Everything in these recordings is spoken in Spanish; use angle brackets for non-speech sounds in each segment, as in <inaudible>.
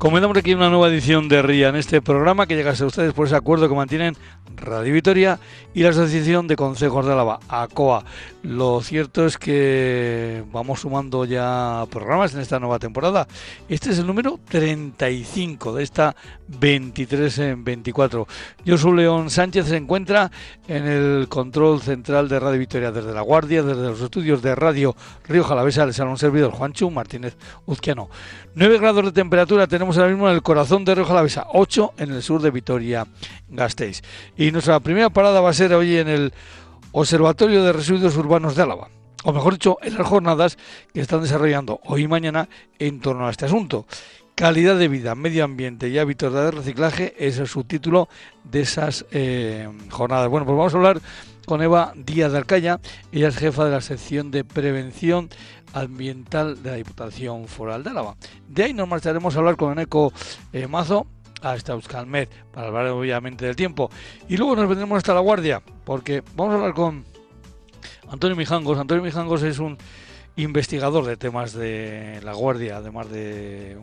Comenzamos aquí una nueva edición de RIA en este programa que llega a ustedes por ese acuerdo que mantienen Radio Vitoria y la Asociación de Consejos de Álava, ACOA. Lo cierto es que vamos sumando ya programas en esta nueva temporada. Este es el número 35 de esta 23 en 24. Yo soy León Sánchez, se encuentra en el control central de Radio Vitoria desde La Guardia, desde los estudios de Radio Río Jalavesa, el salón servidor Juancho Martínez Uzquiano. 9 grados de temperatura tenemos ahora mismo en el corazón de Río Jalavesa, 8 en el sur de Vitoria Gasteiz. Y nuestra primera parada va a ser hoy en el Observatorio de Residuos Urbanos de Álava, o mejor dicho, en las jornadas que están desarrollando hoy y mañana en torno a este asunto. Calidad de vida, medio ambiente y hábitos de reciclaje es el subtítulo de esas eh, jornadas. Bueno, pues vamos a hablar con Eva Díaz de Arcaya, ella es jefa de la sección de prevención ambiental de la Diputación Foral de Álava. De ahí nos marcharemos a hablar con Eneco eh, Mazo, hasta Euskalmet, para hablar obviamente del tiempo. Y luego nos vendremos hasta La Guardia, porque vamos a hablar con Antonio Mijangos. Antonio Mijangos es un investigador de temas de la Guardia, además de,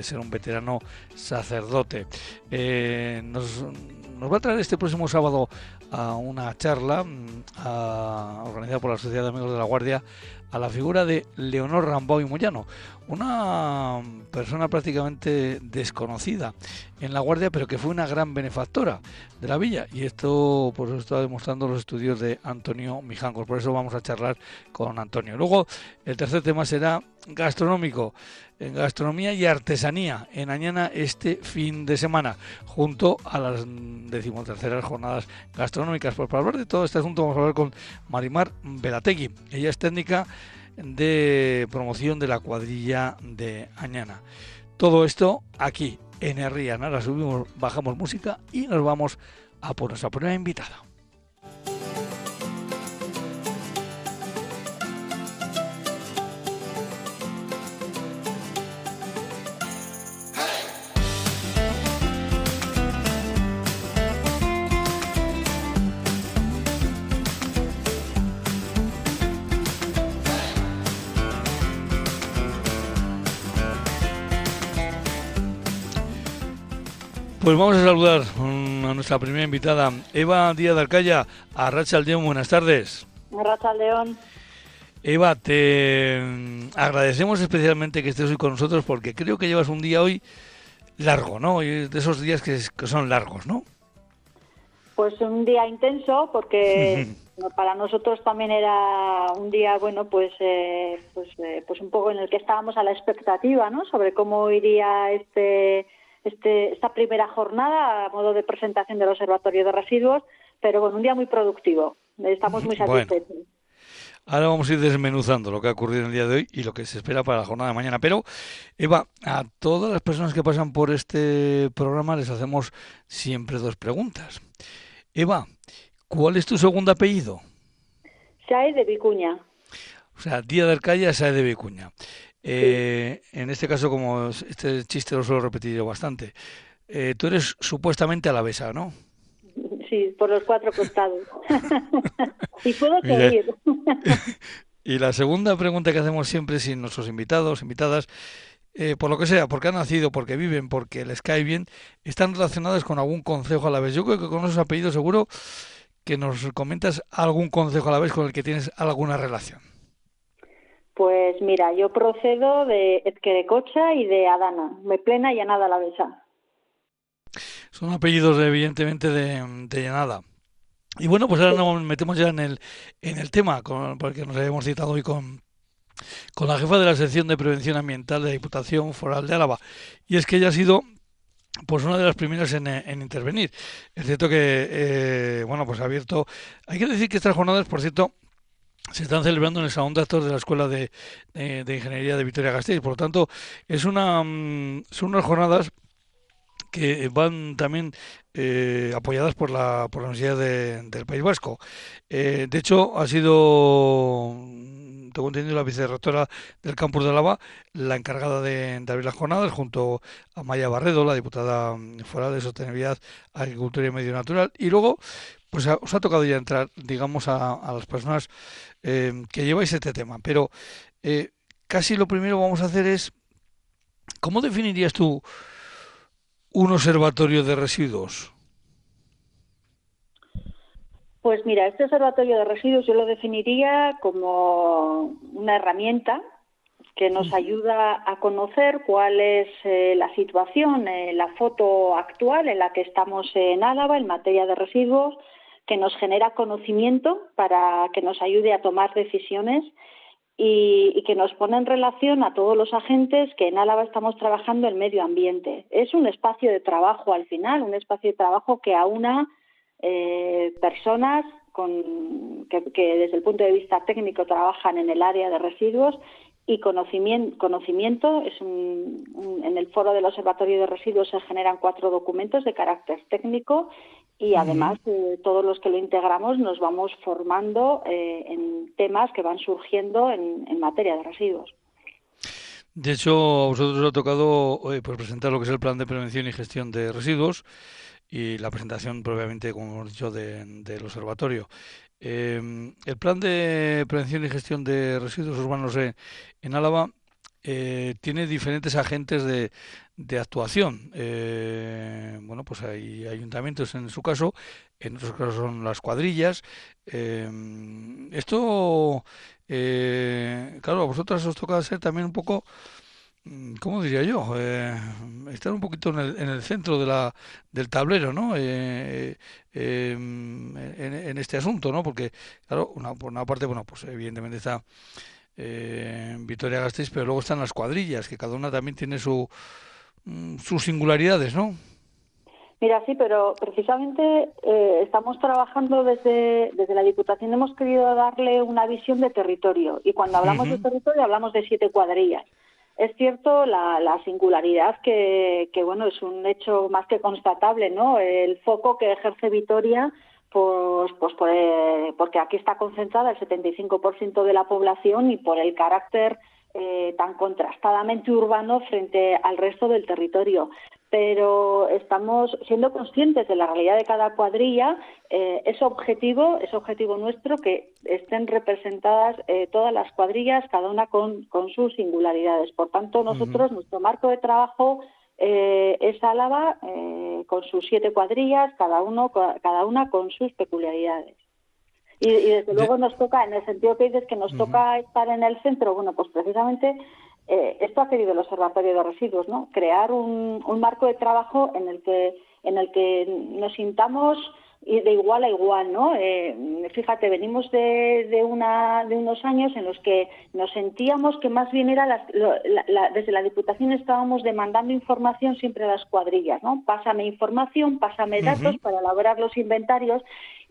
ser un veterano sacerdote. Eh, nos, va a traer este próximo sábado a una charla mm, organizada por la Sociedad de Amigos de la Guardia a la figura de Leonor Rambau y Moyano, una persona prácticamente desconocida en la Guardia, pero que fue una gran benefactora de la villa. Y esto por eso está demostrando los estudios de Antonio Mijangos. Por eso vamos a charlar con Antonio. Luego, el tercer tema será gastronómico, en gastronomía y artesanía en Añana este fin de semana, junto a las decimoterceras jornadas gastronómicas. Pues para hablar de todo este asunto vamos a hablar con Marimar Velategui. Ella es técnica de promoción de la cuadrilla de Añana. Todo esto aquí en Herriana. Ahora subimos, bajamos música y nos vamos a por nuestra primera invitada. Pues vamos a saludar a nuestra primera invitada, Eva Díaz de Arcaya, a Racha Aldeón. Buenas tardes. Racha León. Eva, te agradecemos especialmente que estés hoy con nosotros porque creo que llevas un día hoy largo, ¿no? de esos días que, son largos, ¿no? Pues un día intenso porque <laughs> para nosotros también era un día, bueno, pues, eh, pues, eh, pues un poco en el que estábamos a la expectativa, ¿no? Sobre cómo iría este este, esta primera jornada a modo de presentación del Observatorio de Residuos, pero con un día muy productivo. Estamos muy <laughs> satisfechos. Ahora vamos a ir desmenuzando lo que ha ocurrido en el día de hoy y lo que se espera para la jornada de mañana. Pero, Eva, a todas las personas que pasan por este programa les hacemos siempre dos preguntas. Eva, ¿cuál es tu segundo apellido? Sae de Vicuña. O sea, Día de Arcaya, Sae de Vicuña. Eh, en este caso, como este chiste lo suelo repetir yo bastante, eh, tú eres supuestamente alavesa, ¿no? Sí, por los cuatro costados. <laughs> y puedo seguir. <laughs> y la segunda pregunta que hacemos siempre, si nuestros invitados, invitadas, eh, por lo que sea, porque han nacido, porque viven, porque les cae bien, están relacionadas con algún consejo a la vez. Yo creo que con esos apellidos seguro que nos comentas algún consejo a la vez con el que tienes alguna relación. Pues mira, yo procedo de Cocha y de Adana, me plena y Anada la besa. Son apellidos evidentemente de, de Llanada. Y bueno, pues ahora nos metemos ya en el, en el tema, porque nos habíamos citado hoy con, con la jefa de la sección de prevención ambiental de la Diputación Foral de Álava. Y es que ella ha sido pues una de las primeras en, en intervenir. Es cierto que, eh, bueno, pues ha abierto... Hay que decir que estas jornadas, por cierto, se están celebrando en el Salón de Actos de la Escuela de, Ingeniería de Vitoria Gasteiz. Por lo tanto, es una, mm, son unas jornadas que van también eh, apoyadas por la, por la Universidad del País Vasco. Eh, de hecho, ha sido, tengo entendido, la vicerrectora del campus de Lava, la encargada de, abrir las jornadas, junto a Maya Barredo, la diputada mm, fuera de Sostenibilidad, Agricultura y Medio Natural. Y luego, pues os ha tocado ya entrar, digamos, a las personas eh, que lleváis este tema. Pero eh, casi lo primero que vamos a hacer es, ¿cómo definirías tú un observatorio de residuos? Pues mira, este observatorio de residuos yo lo definiría como una herramienta que nos ayuda a conocer cuál es eh, la situación, eh, la foto actual en la que estamos en Álava en materia de residuos, que nos genera conocimiento para que nos ayude a tomar decisiones y, que nos pone en relación a todos los agentes que en Álava estamos trabajando en medio ambiente. Es un espacio de trabajo al final, un espacio de trabajo que aúna eh, personas con, que, desde el punto de vista técnico trabajan en el área de residuos y conocimiento, conocimiento es un, un, en el foro del Observatorio de Residuos se generan cuatro documentos de carácter técnico y además eh, todos los que lo integramos nos vamos formando eh, en temas que van surgiendo en, en, materia de residuos. De hecho, a vosotros os ha tocado eh, pues presentar lo que es el plan de prevención y gestión de residuos y la presentación propiamente, como hemos dicho, de, del observatorio. Eh, el plan de prevención y gestión de residuos urbanos en, en Álava eh, tiene diferentes agentes de, de actuación. Eh, bueno, pues hay ayuntamientos en su caso, en otros casos son las cuadrillas. Eh, esto, claro, a vosotras os toca ser también un poco ¿cómo diría yo? Eh, estar un poquito en el, en el, centro de la, del tablero, ¿no? Eh, eh, en, en, este asunto, ¿no? Porque, claro, una, por una parte, bueno, pues evidentemente está eh, Vitoria Gasteiz, pero luego están las cuadrillas, que cada una también tiene su, mm, sus singularidades, ¿no? Mira, sí, pero precisamente eh, estamos trabajando desde, desde la Diputación, hemos querido darle una visión de territorio y cuando hablamos uh -huh. de territorio hablamos de siete cuadrillas. Es cierto la, la singularidad que, bueno, es un hecho más que constatable, ¿no? El foco que ejerce Vitoria, pues, pues eh, porque aquí está concentrada el 75% de la población y por el carácter eh, tan contrastadamente urbano frente al resto del territorio pero estamos siendo conscientes de la realidad de cada cuadrilla, eh, es objetivo, es objetivo nuestro que estén representadas eh, todas las cuadrillas, cada una con, con, sus singularidades. Por tanto, nosotros, uh -huh. nuestro marco de trabajo eh, es Álava con sus siete cuadrillas, cada, uno, cada una con sus peculiaridades. Y, y desde luego nos toca, en el sentido que dices que nos uh -huh. toca estar en el centro, bueno, pues precisamente eh, esto ha querido el Observatorio de Residuos, ¿no? Crear un, un, marco de trabajo en el que en el que nos sintamos de igual a igual, ¿no? Eh, fíjate, venimos de, de, una, de unos años en los que nos sentíamos que más bien era las, la, la, desde la Diputación estábamos demandando información siempre a las cuadrillas, ¿no? Pásame información, pásame datos uh -huh. para elaborar los inventarios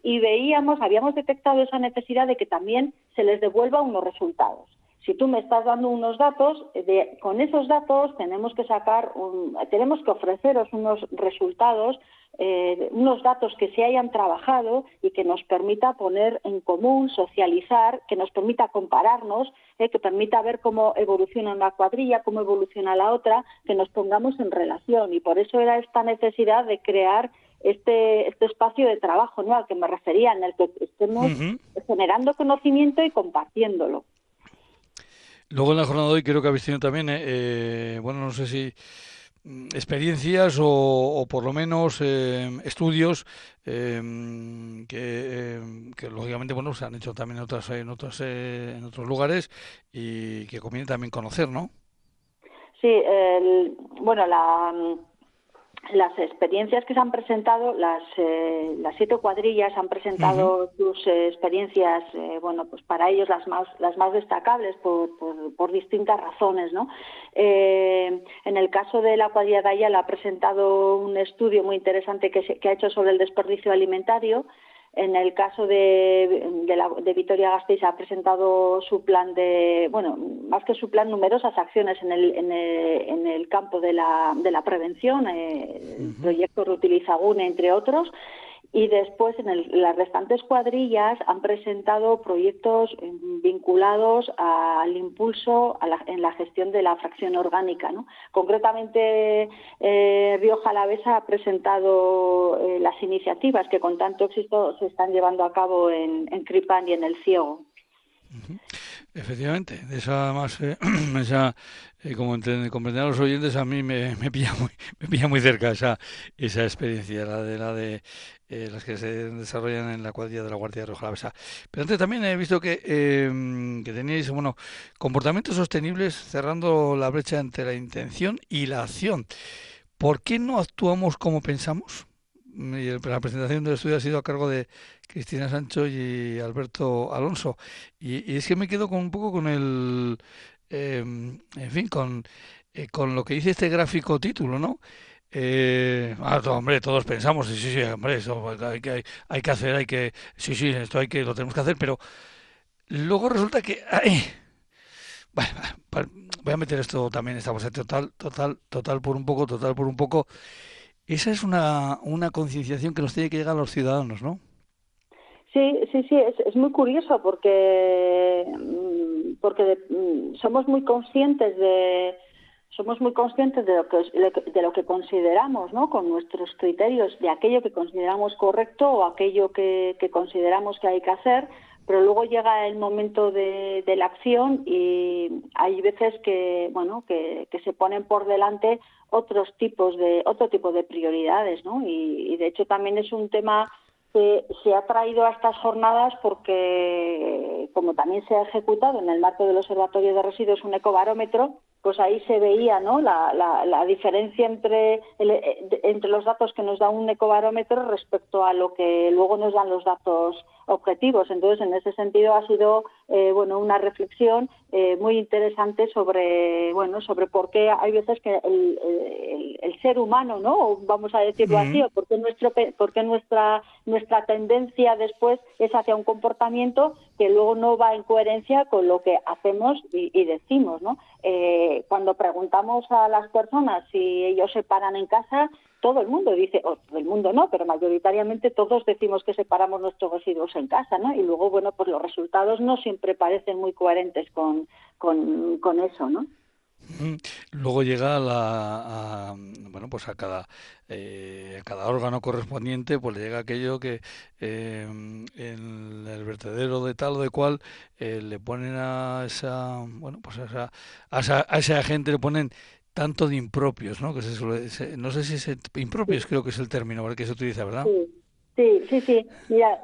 y veíamos, habíamos detectado esa necesidad de que también se les devuelva unos resultados si tú me estás dando unos datos, de, con esos datos tenemos que sacar, un, tenemos que ofreceros unos resultados, eh, unos datos que se hayan trabajado y que nos permita poner en común, socializar, que nos permita compararnos, eh, que permita ver cómo evoluciona una cuadrilla, cómo evoluciona la otra, que nos pongamos en relación. Y por eso era esta necesidad de crear este, este espacio de trabajo ¿no? al que me refería, en el que estemos uh -huh. generando conocimiento y compartiéndolo. Luego en la jornada de hoy creo que habéis tenido también, eh, eh, bueno, no sé si mm, experiencias o, o por lo menos eh, estudios eh, que, lógicamente bueno se han hecho también en otras en otras en otros lugares y que conviene también conocer, ¿no? Sí, el, bueno la las experiencias que se han presentado, las, eh, las siete cuadrillas han presentado uh -huh. sus eh, experiencias, eh, bueno, pues para ellos las más, las más destacables por, por, por distintas razones, ¿no? Eh, en el caso de la cuadrilla de Ayala ha presentado un estudio muy interesante que, se, que ha hecho sobre el desperdicio alimentario, en el caso de, de, la, de Vitoria Gasteiz ha presentado su plan de, bueno, más que su plan, numerosas acciones en el, en el, en el campo de la, de la prevención, eh, uh -huh. el proyecto Reutilizagune, entre otros, y después en el, las restantes cuadrillas han presentado proyectos vinculados al impulso a la, en la gestión de la fracción orgánica. ¿no? Concretamente, eh, Rioja Alavesa ha presentado eh, las iniciativas que con tanto éxito se están llevando a cabo en, en Cripan y en El Ciego. Efectivamente, esa, más, eh, <clears throat> esa eh, como comprenderán los oyentes, a mí me, me, pilla muy, <laughs> me pilla muy cerca esa, esa experiencia, la de la de eh, las que se desarrollan en la cuadrilla de la Guardia Roja Besa. Pero antes también he visto que, eh, que teníais bueno, comportamientos sostenibles cerrando la brecha entre la intención y la acción. ¿Por qué no actuamos como pensamos? la presentación del estudio ha sido a cargo de Cristina Sancho y Alberto Alonso. Y, es que me quedo con un poco con el, em, en fin, con, eh, con lo que dice este gráfico título, ¿no? Eh, ah, hombre, todos pensamos, sí, sí, hombre, eso hay que, hay, que hacer, hay que, sí, sí, esto hay que, lo tenemos que hacer, pero luego resulta que, voy a meter esto también, estamos total, total, total por un poco, total por un poco, esa es una, una concienciación que nos tiene que llegar a los ciudadanos, ¿no? Sí, sí, sí, es, es muy curioso porque, porque mm, somos muy conscientes de somos muy conscientes de lo que de lo que consideramos, ¿no? Con nuestros criterios de aquello que consideramos correcto o aquello que, que consideramos que hay que hacer, pero luego llega el momento de, la acción y hay veces que bueno que, se ponen por delante otros tipos de otro tipo de prioridades no y, de hecho también es un tema que se ha traído a estas jornadas porque como también se ha ejecutado en el marco del observatorio de residuos un ecobarómetro pues ahí se veía ¿no? la, la, diferencia entre, entre los datos que nos da un ecobarómetro respecto a lo que luego nos dan los datos objetivos. Entonces, en ese sentido ha sido eh, bueno una reflexión eh, muy interesante sobre bueno sobre por qué hay veces que el, el, ser humano, ¿no? Vamos a decirlo así, o por qué nuestro por qué nuestra nuestra tendencia después es hacia un comportamiento que luego no va en coherencia con lo que hacemos y, decimos, ¿no? Eh, cuando preguntamos a las personas si ellos se paran en casa, todo el mundo dice, o todo el mundo no, pero mayoritariamente todos decimos que separamos nuestros residuos en casa, ¿no? Y luego, bueno, pues los resultados no siempre parecen muy coherentes con, con, eso, ¿no? Luego llega a, bueno pues a cada eh, a cada órgano correspondiente pues le llega aquello que eh, en el vertedero de tal o de cual eh, le ponen a esa bueno pues a esa, a esa, a ese agente le ponen tanto de impropios, ¿no? Que se no sé si es impropios, creo que es el término que se utiliza, ¿verdad? Sí, sí, sí. Mira,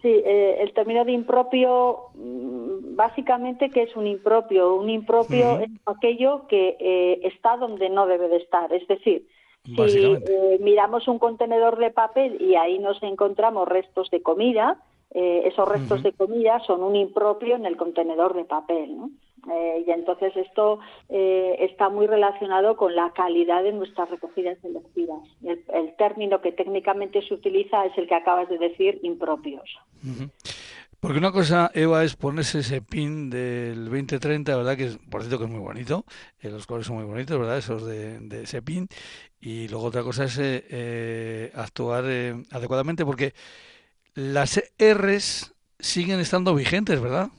sí, eh, el término de impropio, mm, básicamente, ¿qué es un impropio? Un impropio es aquello que eh, está donde no debe de estar. Es decir, si eh, miramos un contenedor de papel y ahí nos encontramos restos de comida, esos restos de comida son un impropio en el contenedor de papel, ¿no? Eh, y entonces esto eh, está muy relacionado con la calidad de nuestras recogidas selectivas. El, el, término que técnicamente se utiliza es el que acabas de decir, impropios. Porque una cosa, Eva, es ponerse ese pin del 2030, ¿verdad? Que por cierto que es muy bonito, eh, los colores son muy bonitos, ¿verdad? Esos de, de ese pin. Y luego otra cosa es actuar adecuadamente porque las R's siguen estando vigentes, ¿verdad?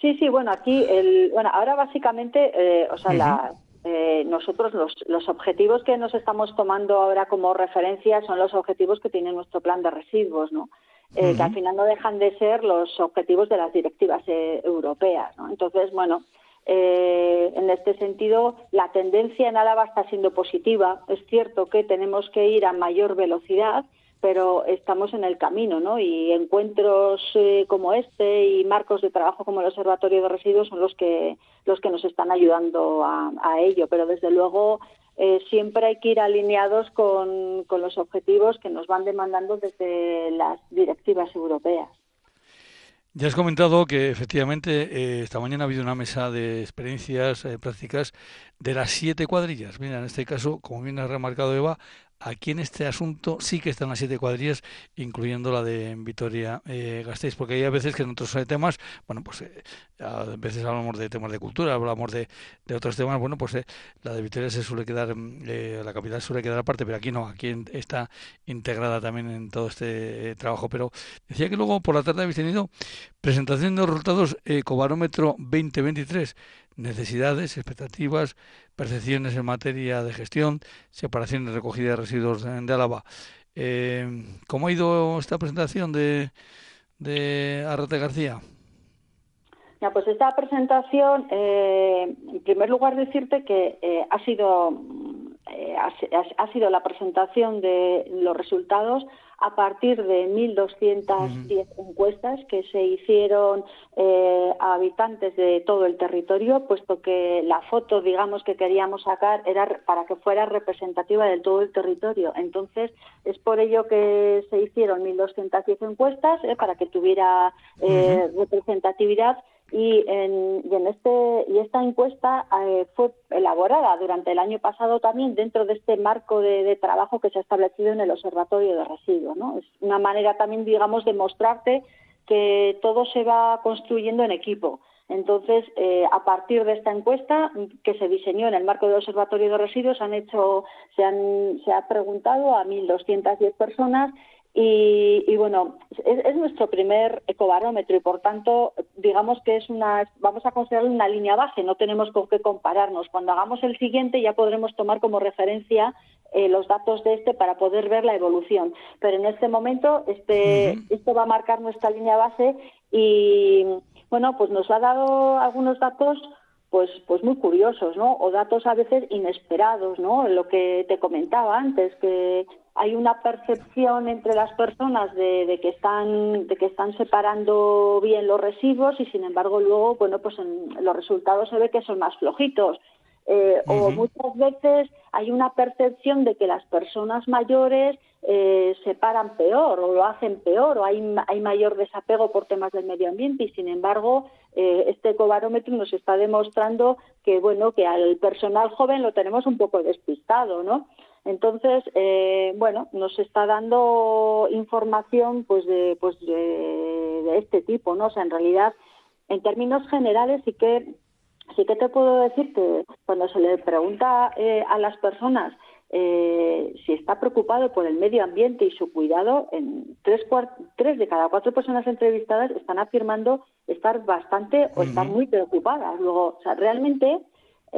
Sí, sí, bueno, aquí, el, bueno, ahora básicamente, eh, o sea, la, eh, nosotros los, los objetivos que nos estamos tomando ahora como referencia son los objetivos que tiene nuestro plan de residuos, ¿no? Eh, que al final no dejan de ser los objetivos de las directivas europeas, ¿no? Entonces, bueno, en este sentido, la tendencia en Álava está siendo positiva. Es cierto que tenemos que ir a mayor velocidad, pero estamos en el camino, ¿no? Y encuentros eh, como este y marcos de trabajo como el Observatorio de Residuos son los que los que nos están ayudando a, ello. Pero desde luego eh, siempre hay que ir alineados con, con los objetivos que nos van demandando desde las directivas europeas. Ya has comentado que efectivamente eh, esta mañana ha habido una mesa de experiencias prácticas de las siete cuadrillas. Mira, en este caso, como bien ha remarcado Eva, Aquí en este asunto sí que están las siete cuadrillas, incluyendo la de Vitoria eh, Gasteiz, porque hay a veces que en otros eh, temas, bueno, pues eh, a veces hablamos de temas de cultura, hablamos de, de otros temas, bueno, pues eh, la de Vitoria se suele quedar, mm, la capital suele quedar aparte, pero aquí no, aquí está integrada también en todo este trabajo. Pero decía que luego por la tarde habéis tenido presentación de los resultados Ecobarómetro 2023 necesidades, expectativas, percepciones en materia de gestión, separación y recogida de residuos de Álava. Eh, ¿Cómo ha ido esta presentación de, de Arrate García? Pues esta presentación, eh, en primer lugar decirte que eh, ha sido eh, ha, sido la presentación de los resultados a partir de 1.210 encuestas que se hicieron eh, a habitantes de todo el territorio, puesto que la foto, digamos, que queríamos sacar era para que fuera representativa de todo el territorio. Entonces, es por ello que se hicieron 1.210 encuestas eh, para que tuviera representatividad y en, y en este y esta encuesta eh, fue elaborada durante el año pasado también dentro de este marco de, trabajo que se ha establecido en el observatorio de residuos no es una manera también digamos de mostrarte que todo se va construyendo en equipo. Entonces, eh, a partir de esta encuesta que se diseñó en el marco del Observatorio de Residuos, han hecho, se, han, se ha preguntado a 1.210 personas y, bueno, es, nuestro primer ecobarómetro y por tanto, digamos que es una, vamos a considerarlo una línea base, no tenemos con qué compararnos. Cuando hagamos el siguiente ya podremos tomar como referencia eh, los datos de este para poder ver la evolución. Pero en este momento, este, esto va a marcar nuestra línea base y bueno, pues nos ha dado algunos datos pues, pues muy curiosos, ¿no? O datos a veces inesperados, ¿no? Lo que te comentaba antes, que hay una percepción entre las personas de, que están de que están separando bien los residuos y sin embargo luego bueno pues en los resultados se ve que son más flojitos. Eh, o muchas veces hay una percepción de que las personas mayores eh, separan peor o lo hacen peor o hay, hay mayor desapego por temas del medio ambiente y sin embargo eh, este ecobarómetro nos está demostrando que bueno que al personal joven lo tenemos un poco despistado no entonces, eh, bueno, nos está dando información pues de, pues de, este tipo, ¿no? O sea, en realidad, en términos generales sí que sí que te puedo decir que cuando se le pregunta eh, a las personas eh, si está preocupado por el medio ambiente y su cuidado, en tres, tres de cada cuatro personas entrevistadas están afirmando estar bastante o estar muy preocupadas. Luego, o sea, realmente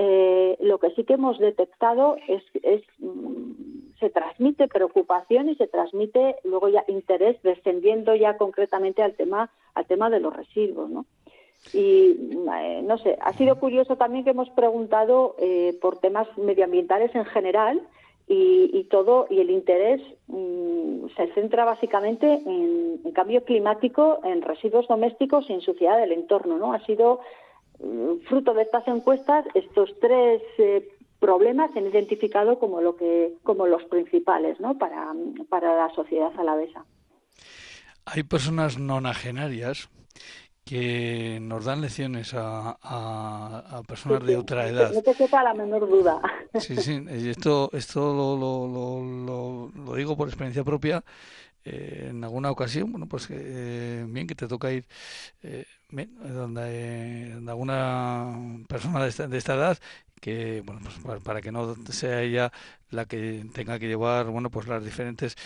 eh, lo que sí que hemos detectado es, es mm, se transmite preocupación y se transmite luego ya interés descendiendo ya concretamente al tema al tema de los residuos, ¿no? Y eh, no sé, ha sido curioso también que hemos preguntado eh, por temas medioambientales en general y, todo y el interés mm, se centra básicamente en, en, cambio climático, en residuos domésticos y en suciedad del entorno, ¿no? Ha sido Mm, fruto de estas encuestas, estos tres eh, problemas se han identificado como lo que como los principales ¿no? para, para la sociedad alavesa. Hay personas nonagenarias que nos dan lecciones a, a, personas de otra edad. No te quepa la menor duda. <laughs> Sí, sí, esto, esto lo, lo, lo, lo digo por experiencia propia. Eh, en alguna ocasión, bueno, pues eh, bien que te toca ir eh, donde, alguna persona de esta, de esta edad que bueno pues para, que no sea ella la que tenga que llevar bueno pues las diferentes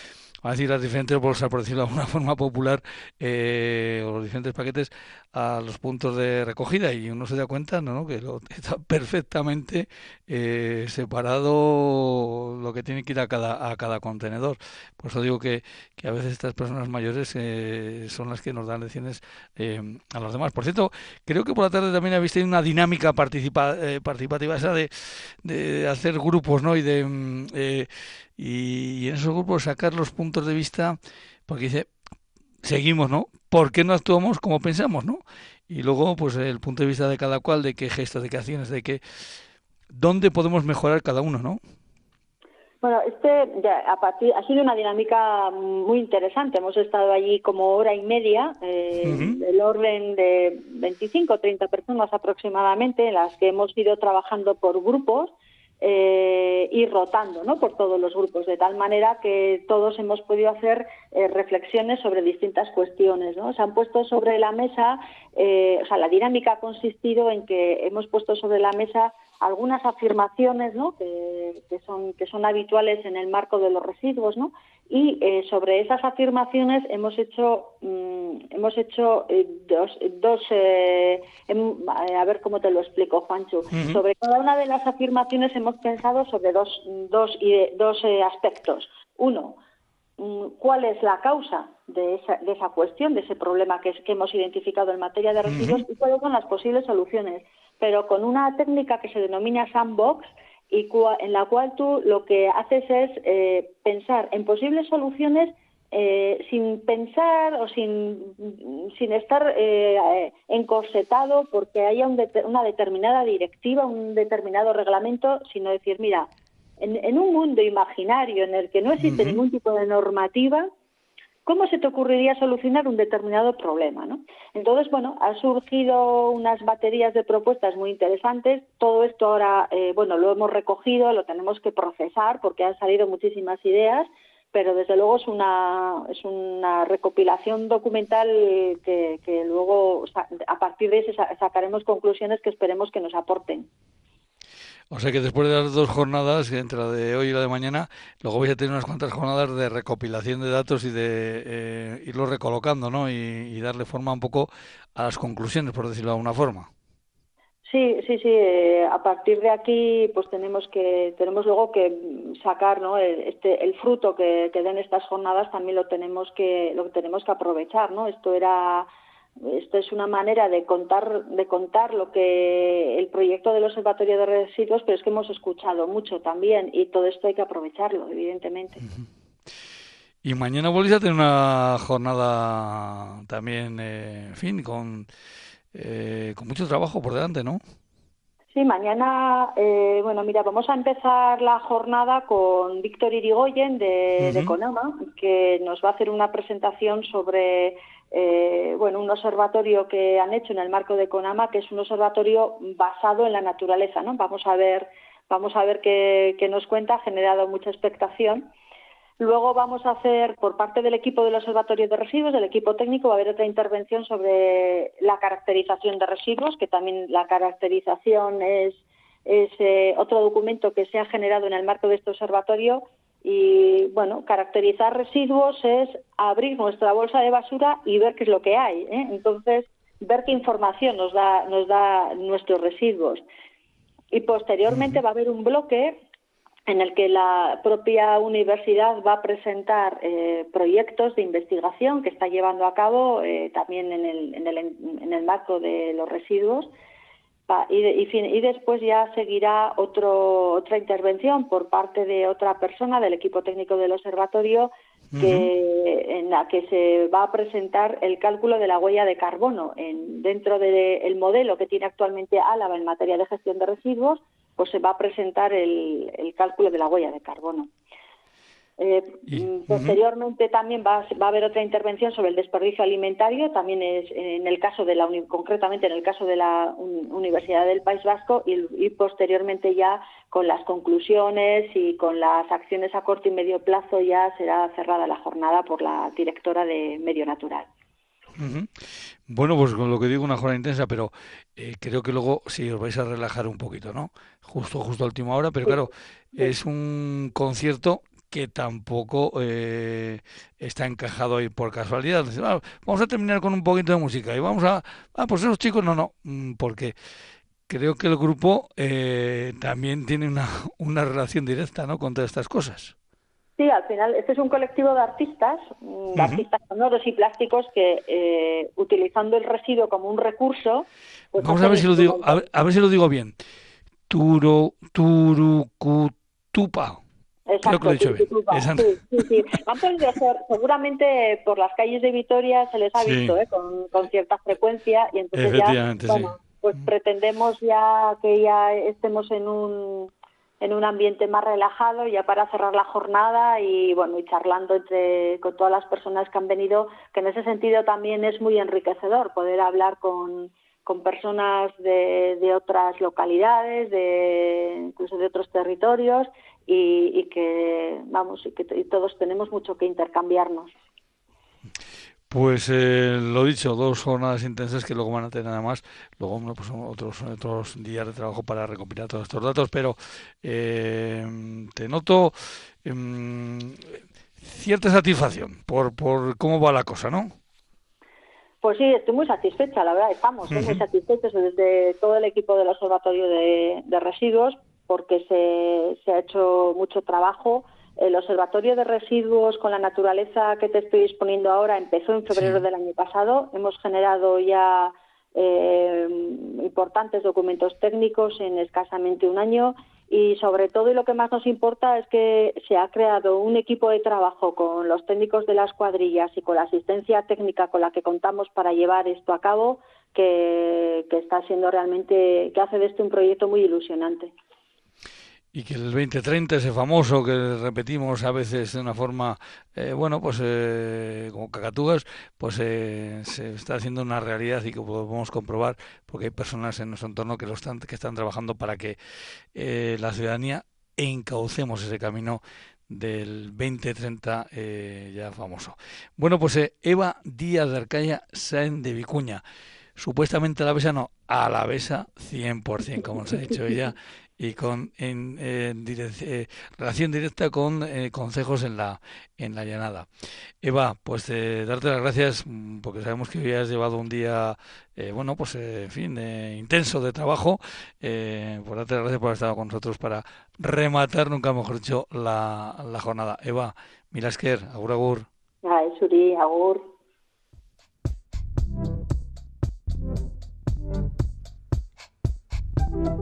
a decir las diferentes bolsas por decirlo de alguna <laughs> forma popular eh, o los diferentes paquetes a los puntos de recogida. Y uno se da cuenta no, que lo, <laughs> está perfectamente eh, separado lo que tiene que ir a cada a cada contenedor. Por eso digo que, que a veces estas personas mayores eh, son las que nos dan lecciones a los demás por cierto creo que por la tarde también habéis tenido una dinámica participa, participativa de, de hacer grupos, ¿no? Y de mm, eh, y, en esos grupos sacar los puntos de vista, porque dice, seguimos, ¿no? ¿Por qué no actuamos como pensamos, ¿no? Y luego, pues el punto de vista de cada cual, de qué gestos, de qué acciones, de qué, dónde podemos mejorar cada uno, ¿no? Bueno, este a partir, ha sido una dinámica muy interesante. Hemos estado allí como hora y media, eh, del orden de 25 o 30 personas aproximadamente, en las que hemos ido trabajando por grupos eh, y rotando ¿no? por todos los grupos, de tal manera que todos hemos podido hacer eh, reflexiones sobre distintas cuestiones. ¿no? Se han puesto sobre la mesa, eh, o sea, la dinámica ha consistido en que hemos puesto sobre la mesa algunas afirmaciones ¿no? que, son, que son habituales en el marco de los residuos ¿no? y eh, sobre esas afirmaciones hemos hecho mm, hemos hecho eh, dos, dos eh, em, a ver cómo te lo explico Juancho. Sobre cada una de las afirmaciones hemos pensado sobre dos dos, dos aspectos. Uno mm, cuál es la causa de esa, de esa cuestión, de ese problema que, es, que hemos identificado en materia de residuos y cuáles son las posibles soluciones, pero con una técnica que se denomina sandbox y en la cual tú lo que haces es eh, pensar en posibles soluciones eh, sin pensar o sin, sin estar eh, encorsetado porque haya una determinada directiva, un determinado reglamento, sino decir, mira, en, un mundo imaginario en el que no existe ningún tipo de normativa, ¿cómo se te ocurriría solucionar un determinado problema? ¿no? Entonces, bueno, han surgido unas baterías de propuestas muy interesantes. Todo esto ahora, eh, bueno, lo hemos recogido, lo tenemos que procesar porque han salido muchísimas ideas pero desde luego es una, es una recopilación documental que, que luego a partir de eso sacaremos conclusiones que esperemos que nos aporten. O sea que después de las dos jornadas, entre la de hoy y la de mañana, luego vais a tener unas cuantas jornadas de recopilación de datos y de eh, irlos recolocando, ¿no? Y, darle forma un poco a las conclusiones, por decirlo de alguna forma. Sí, sí, sí. Eh, a partir de aquí, pues tenemos que tenemos luego que sacar, ¿no? Este, el fruto que, que den estas jornadas también lo tenemos que lo tenemos que aprovechar, ¿no? Esto era esto es una manera de contar de contar lo que el proyecto del observatorio de residuos pero es que hemos escuchado mucho también y todo esto hay que aprovecharlo evidentemente. Y mañana volvéis a tener una jornada también eh, en fin con eh, con mucho trabajo por delante no Sí, mañana, eh, bueno, mira, vamos a empezar la jornada con Víctor Irigoyen de, de, Conama, que nos va a hacer una presentación sobre eh, bueno, un observatorio que han hecho en el marco de CONAMA, que es un observatorio basado en la naturaleza, ¿no? Vamos a ver, vamos a ver qué, nos cuenta, ha generado mucha expectación. Luego vamos a hacer, por parte del equipo del Observatorio de Residuos, del equipo técnico, va a haber otra intervención sobre la caracterización de residuos, que también la caracterización es, eh, otro documento que se ha generado en el marco de este observatorio y bueno, caracterizar residuos es abrir nuestra bolsa de basura y ver qué es lo que hay. ¿eh? Entonces, ver qué información nos da, nos da nuestros residuos. Y posteriormente va a haber un bloque en el que la propia universidad va a presentar eh, proyectos de investigación que está llevando a cabo eh, también en el, en, el, en el marco de los residuos y, y, después ya seguirá otro, otra intervención por parte de otra persona del equipo técnico del observatorio que, en la que se va a presentar el cálculo de la huella de carbono. En, dentro del modelo que tiene actualmente Álava en materia de gestión de residuos, pues se va a presentar el, el cálculo de la huella de carbono. Eh, mm, posteriormente también va, a haber otra intervención sobre el desperdicio alimentario, también es en el caso de la concretamente en el caso de la Universidad del País Vasco y, posteriormente ya con las conclusiones y con las acciones a corto y medio plazo ya será cerrada la jornada por la directora de Medio Natural. Bueno, pues con lo que digo, una jornada intensa, pero eh, creo que luego sí os vais a relajar un poquito, ¿no? Justo, justo a última hora, pero claro, es un concierto que tampoco eh, está encajado ahí por casualidad. Ah, vamos a terminar con un poquito de música y vamos a... Ah, pues esos chicos no, no, mm, porque creo que el grupo eh, también tiene una, <laughs> una relación directa ¿no? con todas estas cosas. Sí, al final, este es un colectivo de artistas, mm, artistas sonoros y plásticos que, eh, utilizando el residuo como un recurso... Pues vamos a ver, si lo digo, a ver, si lo digo bien. Turo, turucutupa. Exacto, sí, sí, sí, Han podido ser, seguramente por las calles de Vitoria se les ha visto ¿eh? con, con, cierta frecuencia y entonces ya, bueno, pues mm. pretendemos ya que ya estemos en un en un ambiente más relajado ya para cerrar la jornada y bueno y charlando entre con todas las personas que han venido que en ese sentido también es muy enriquecedor poder hablar con con personas de, de otras localidades, de incluso de otros territorios y, que vamos y que todos tenemos mucho que intercambiarnos. Pues eh, lo dicho, dos jornadas intensas que luego van a tener además, luego pues, otros, otros días de trabajo para recopilar todos estos datos, pero eh, te noto em, cierta satisfacción por, por cómo va la cosa, ¿no? Pues sí, estoy muy satisfecha, la verdad, estamos muy satisfechos desde todo el equipo del Observatorio de, Residuos porque se, se, ha hecho mucho trabajo. El Observatorio de Residuos con la Naturaleza que te estoy exponiendo ahora empezó en febrero del año pasado. Hemos generado ya eh, importantes documentos técnicos en escasamente un año y sobre todo y lo que más nos importa es que se ha creado un equipo de trabajo con los técnicos de las cuadrillas y con la asistencia técnica con la que contamos para llevar esto a cabo que, que está siendo realmente que hace de este un proyecto muy ilusionante y que el 2030, ese famoso que repetimos a veces de una forma, eh, bueno, pues eh, como cacatúas, pues eh, se está haciendo una realidad y que podemos comprobar porque hay personas en nuestro entorno que, lo están, que están trabajando para que la ciudadanía encaucemos ese camino del 2030 ya famoso. Bueno, pues Eva Díaz de Arcaya Sáenz de Vicuña, supuestamente la besa no, a la besa 100%, como nos ha dicho ella, <laughs> y con en, eh, relación directa con eh, consejos en la en la llanada. Eva, pues eh, darte las gracias mm, porque sabemos que hoy has llevado un día, bueno, pues en fin, intenso de trabajo. por darte las gracias por haber estado con nosotros para rematar, nunca mejor dicho, la, la jornada. Eva, Milasker, agur agur. Ay, Suri, agur.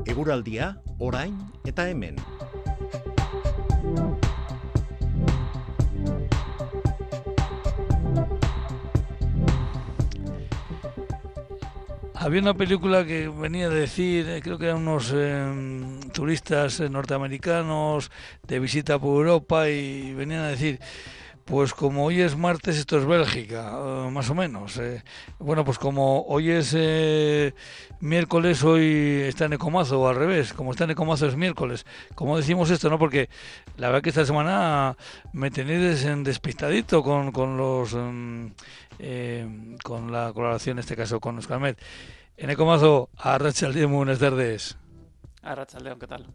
Eguraldia, orain eta. Había una película que venía a decir, eh, creo que eran unos em, turistas eh, norteamericanos de visita por Europa y venían a decir pues como hoy es martes, esto es Bélgica, eh, más o menos. Eh. Bueno, pues como hoy es eh, miércoles, hoy está en Ecomazo, o al revés, como está en Ecomazo es miércoles. Como decimos esto, no? Porque la verdad que esta semana me tenéis en despistadito con, con los mm, con la colaboración, en este caso con los Calmet. En Ecomazo, a Rachaldeón, buenas tardes. A Rachaldeón, ¿qué tal?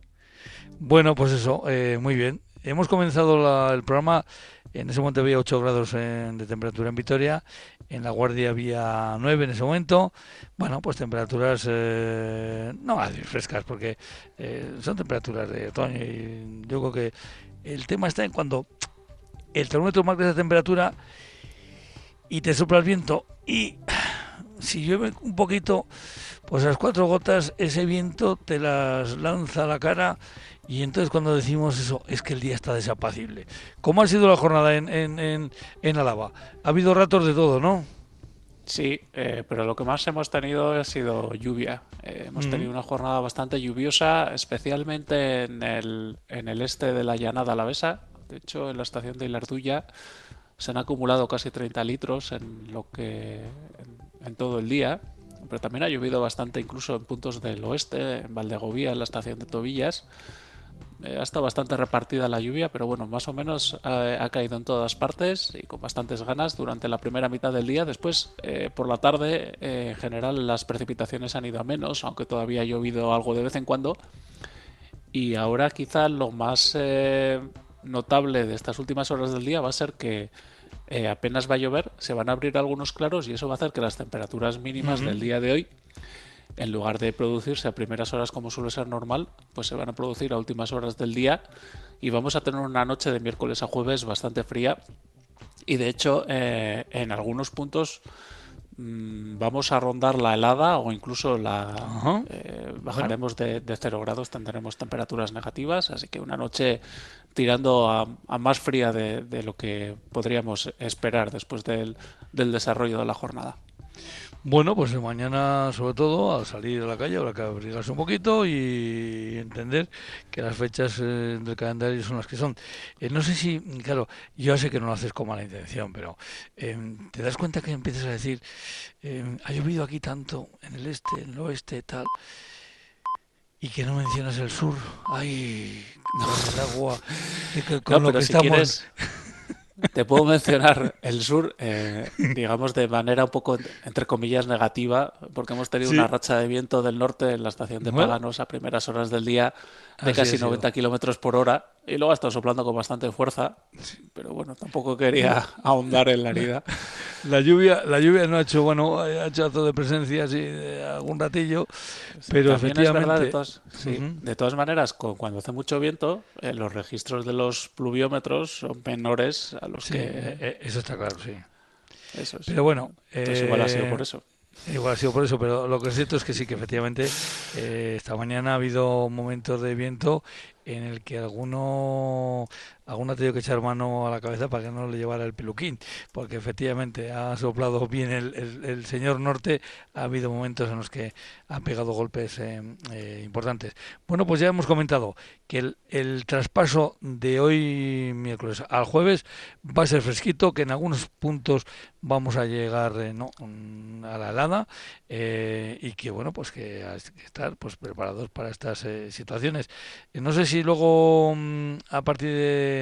Bueno, pues eso, muy bien. Hemos comenzado el programa en ese momento había 8 grados de temperatura en Vitoria, en La Guardia había 9 en ese momento. Bueno, pues temperaturas eh, no frescas, porque eh, son temperaturas de otoño. Y yo creo que el tema está en cuando el termómetro marca esa temperatura y te sopla el viento y si llueve un poquito, pues las cuatro gotas, ese viento te las lanza a la cara y entonces cuando decimos eso, es que el día está desapacible. ¿Cómo ha sido la jornada en, en, en, Álava? Ha habido ratos de todo, ¿no? Sí, eh, pero lo que más hemos tenido ha sido lluvia. Eh, hemos tenido una jornada bastante lluviosa, especialmente en el, en el este de la llanada alavesa. De hecho, en la estación de Ilarduya se han acumulado casi 30 litros en lo que en todo el día pero también ha llovido bastante incluso en puntos del oeste, en Valdegovía, en la estación de Tobillas. Eh, ha estado bastante repartida la lluvia, pero bueno, más o menos eh, ha caído en todas partes y con bastantes ganas durante la primera mitad del día. Después, eh, por la tarde, en general las precipitaciones han ido a menos, aunque todavía ha llovido algo de vez en cuando. Y ahora quizá lo más notable de estas últimas horas del día va a ser que apenas va a llover, se van a abrir algunos claros y eso va a hacer que las temperaturas mínimas del día de hoy en lugar de producirse a primeras horas como suele ser normal, pues se van a producir a últimas horas del día y vamos a tener una noche de miércoles a jueves bastante fría. Y de hecho eh, en algunos puntos mm, vamos a rondar la helada o incluso la eh, bajaremos de, de 0 grados, tendremos temperaturas negativas, así que una noche tirando a, más fría de, lo que podríamos esperar después del desarrollo de la jornada. Bueno, pues mañana sobre todo al salir a la calle habrá que abrigarse un poquito y entender que las fechas eh, del calendario son las que son. Eh, no sé si, claro, yo sé que no lo haces con mala intención, pero em, te das cuenta que empiezas a decir, em, ha llovido aquí tanto, en el este, en el oeste, tal, y que no mencionas el sur. Ay, no. el agua, <laughs> con lo que estamos... Te puedo mencionar el sur, eh, digamos, de manera un poco, entre comillas, negativa, porque hemos tenido una racha de viento del norte en la estación de Paganos a primeras horas del día de casi 90 kilómetros por hora. Y luego ha estado soplando con bastante fuerza, pero bueno, tampoco quería <laughs> ahondar en la herida. La lluvia, la lluvia no ha hecho, bueno, ha hecho de presencia así de algún ratillo, pero efectivamente. de, todas, de todas maneras, cuando hace mucho viento, eh, los registros de los pluviómetros son menores a los que. Eh, eh, eso está claro, sí. Eso Pero bueno. igual ha sido por eso. Igual ha sido por eso, pero lo que es cierto es que sí, que efectivamente esta mañana ha habido momentos de viento en el que alguno alguno ha tenido que echar mano a la cabeza para que no le llevara el peluquín, porque efectivamente ha soplado bien el, el, señor norte, ha habido momentos en los que ha pegado golpes eh, eh, importantes. Bueno, pues ya hemos comentado que el, el, traspaso de hoy miércoles al jueves va a ser fresquito, que en algunos puntos vamos a llegar eh, ¿no? a la helada y que bueno, pues que hay que estar pues preparados para estas situaciones. no sé si luego mm, a partir de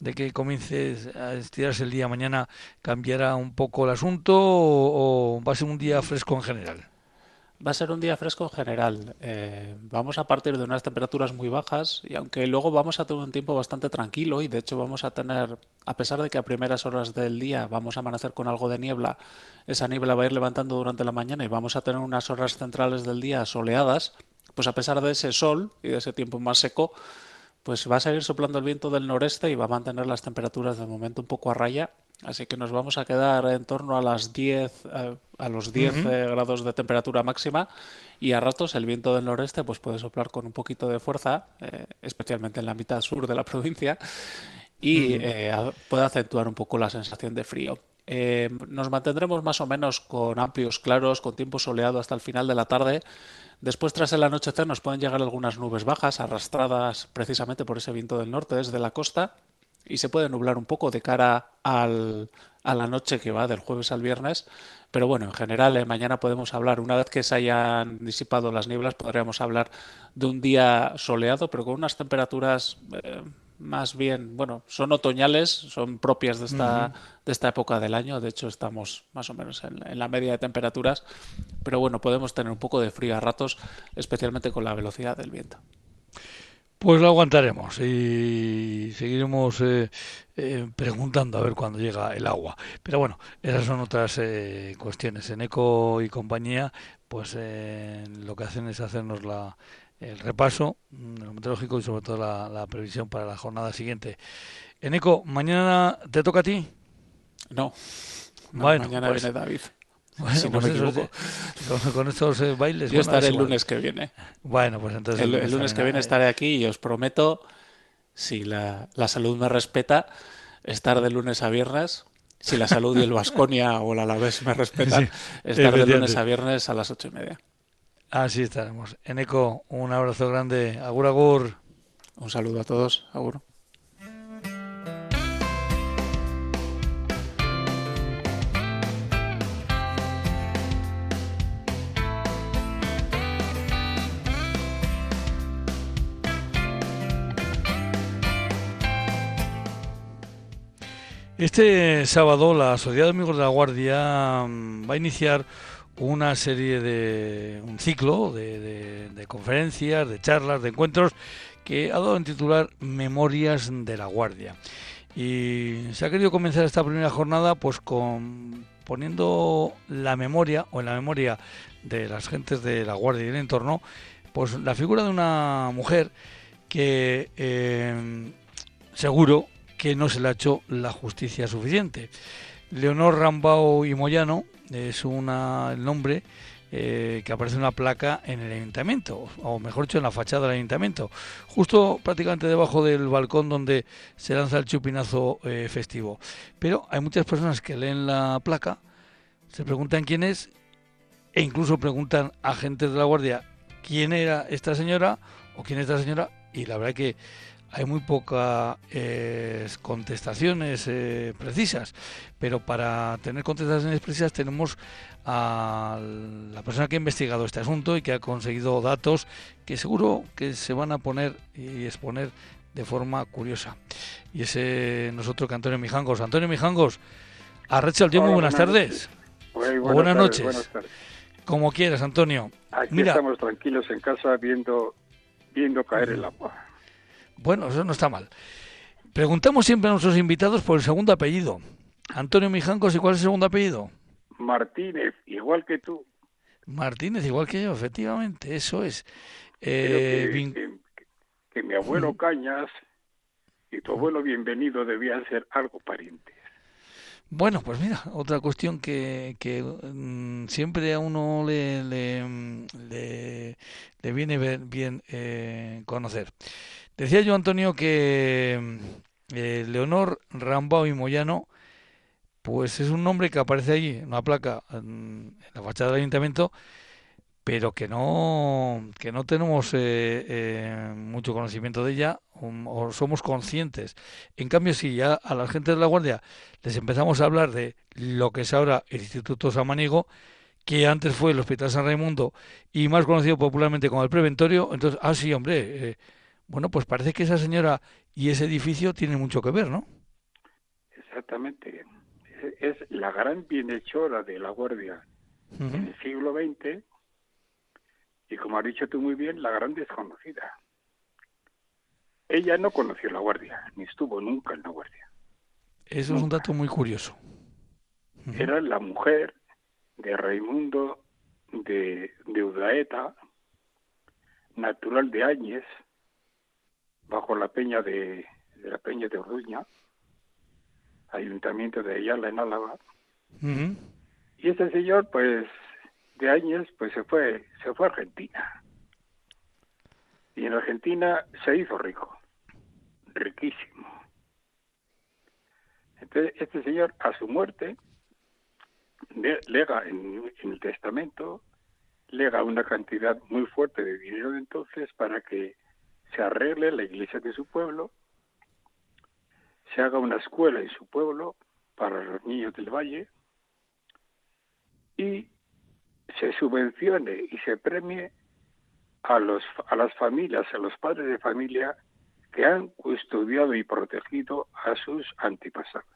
de, que comience a estirarse el día mañana cambiará un poco el asunto o, va a ser un día fresco en general? Va a ser un día fresco en general. Eh, vamos a partir de unas temperaturas muy bajas y aunque luego vamos a tener un tiempo bastante tranquilo y de hecho vamos a tener, a pesar de que a primeras horas del día vamos a amanecer con algo de niebla, esa niebla va a ir levantando durante la mañana y vamos a tener unas horas centrales del día soleadas, pues a pesar de ese sol y de ese tiempo más seco, pues va a seguir soplando el viento del noreste y va a mantener las temperaturas de momento un poco a raya. Así que nos vamos a quedar en torno a las 10, eh, a los 10 eh, grados de temperatura máxima. Y a ratos el viento del noreste pues puede soplar con un poquito de fuerza, eh, especialmente en la mitad sur de la <laughs> provincia y puede acentuar un poco la sensación de frío. nos mantendremos más o menos con amplios claros, con tiempo soleado hasta el final de la tarde Después, tras el anochecer, nos pueden llegar algunas nubes bajas, arrastradas precisamente por ese viento del norte desde la costa, y se puede nublar un poco de cara al, a la noche que va del jueves al viernes. Pero bueno, en general, eh, mañana podemos hablar, una vez que se hayan disipado las nieblas, podríamos hablar de un día soleado, pero con unas temperaturas eh, más bien, bueno, son otoñales, son propias de esta, de esta época del año. De hecho, estamos más o menos en, la media de temperaturas. Pero bueno, podemos tener un poco de frío a ratos, especialmente con la velocidad del viento. Pues lo aguantaremos y seguiremos eh, eh, preguntando a ver cuándo llega el agua. Pero bueno, esas son otras eh, cuestiones. En ECO y compañía, pues lo que hacen es hacernos la, el repaso mm, lo meteorológico y sobre todo la, previsión para la jornada siguiente. Eneco, ¿mañana te toca a ti? No. mañana pues viene David. Bueno, pues con, estos eh, bailes. Yo estaré el lunes que viene. Bueno, pues entonces. El, lunes, que viene estaré aquí y os prometo, si la, la salud me respeta, estar de lunes a viernes si la salud y el <laughs> Vasconia o el Alavés me respetan, estar de lunes a viernes a las ocho y media. Así estaremos. Eneco, un abrazo grande. Agur, agur. Un saludo a todos. Agur. Este sábado la Sociedad de Amigos de la Guardia mm, va a iniciar una serie de un ciclo de, conferencias, de charlas, de encuentros que ha dado en titular Memorias de la Guardia. Y se ha querido comenzar esta primera jornada pues con poniendo la memoria o en la memoria de las gentes de la Guardia y el entorno, pues la figura de una mujer que eh, seguro que no se le ha hecho la justicia suficiente. Leonor Rambao y Moyano es una, el nombre eh, que aparece en una placa en el ayuntamiento, o mejor dicho, en la fachada del ayuntamiento, justo prácticamente debajo del balcón donde se lanza el chupinazo eh, festivo. Pero hay muchas personas que leen la placa, se preguntan quién es, e incluso preguntan a agentes de la guardia quién era esta señora o quién es esta señora, y la verdad que hay muy pocas eh, contestaciones eh, precisas, pero para tener contestaciones precisas tenemos a la persona que ha investigado este asunto y que ha conseguido datos que seguro que se van a poner y exponer de forma curiosa. Y ese nosotros que Antonio Mijangos. Antonio Mijangos, Arrecha el tiempo, buenas, tardes. buenas, noches. Como quieras, Antonio. Aquí estamos tranquilos en casa viendo, viendo caer el agua. Bueno, eso no está mal. Preguntamos siempre a nuestros invitados por el segundo apellido. Antonio Mijancos, ¿y cuál es el segundo apellido? Martínez, igual que tú. Martínez, igual que yo, efectivamente, eso es. Eh, que, mi abuelo Cañas y tu abuelo Bienvenido debían ser algo parientes. Bueno, pues mira, otra cuestión que, que mm, siempre a uno le, le, le, viene bien eh, conocer. Decía yo, Antonio, que eh, Leonor Rambao y Moyano, pues es un nombre que aparece allí, en una placa en la fachada del ayuntamiento, pero que no, que no tenemos eh, eh, mucho conocimiento de ella o, somos conscientes. En cambio, si ya a la gente de la Guardia les empezamos a hablar de lo que es ahora el Instituto Samaniego, que antes fue el Hospital San Raimundo y más conocido popularmente como el Preventorio, entonces, ah, sí, hombre, eh, bueno, pues parece que esa señora y ese edificio tienen mucho que ver, ¿no? Exactamente. Es, la gran bienhechora de la Guardia en el siglo XX y como has dicho tú muy bien, la gran desconocida. Ella no conoció la guardia, ni estuvo nunca en la guardia. Eso es un dato muy curioso. Era la mujer de Raimundo de, de Udaeta, natural de Áñez, bajo la peña de, la peña de Orduña, ayuntamiento de Ayala en Álava. Y ese señor, pues, de años, pues se fue, se fue a Argentina. Y en Argentina se hizo rico, riquísimo. Entonces, este señor, a su muerte, lega en, el testamento, lega una cantidad muy fuerte de dinero de entonces para que se arregle la iglesia de su pueblo, se haga una escuela en su pueblo para los niños del valle y se subvencione y se premie a, los, a las familias, a los padres de familia que han custodiado y protegido a sus antepasados.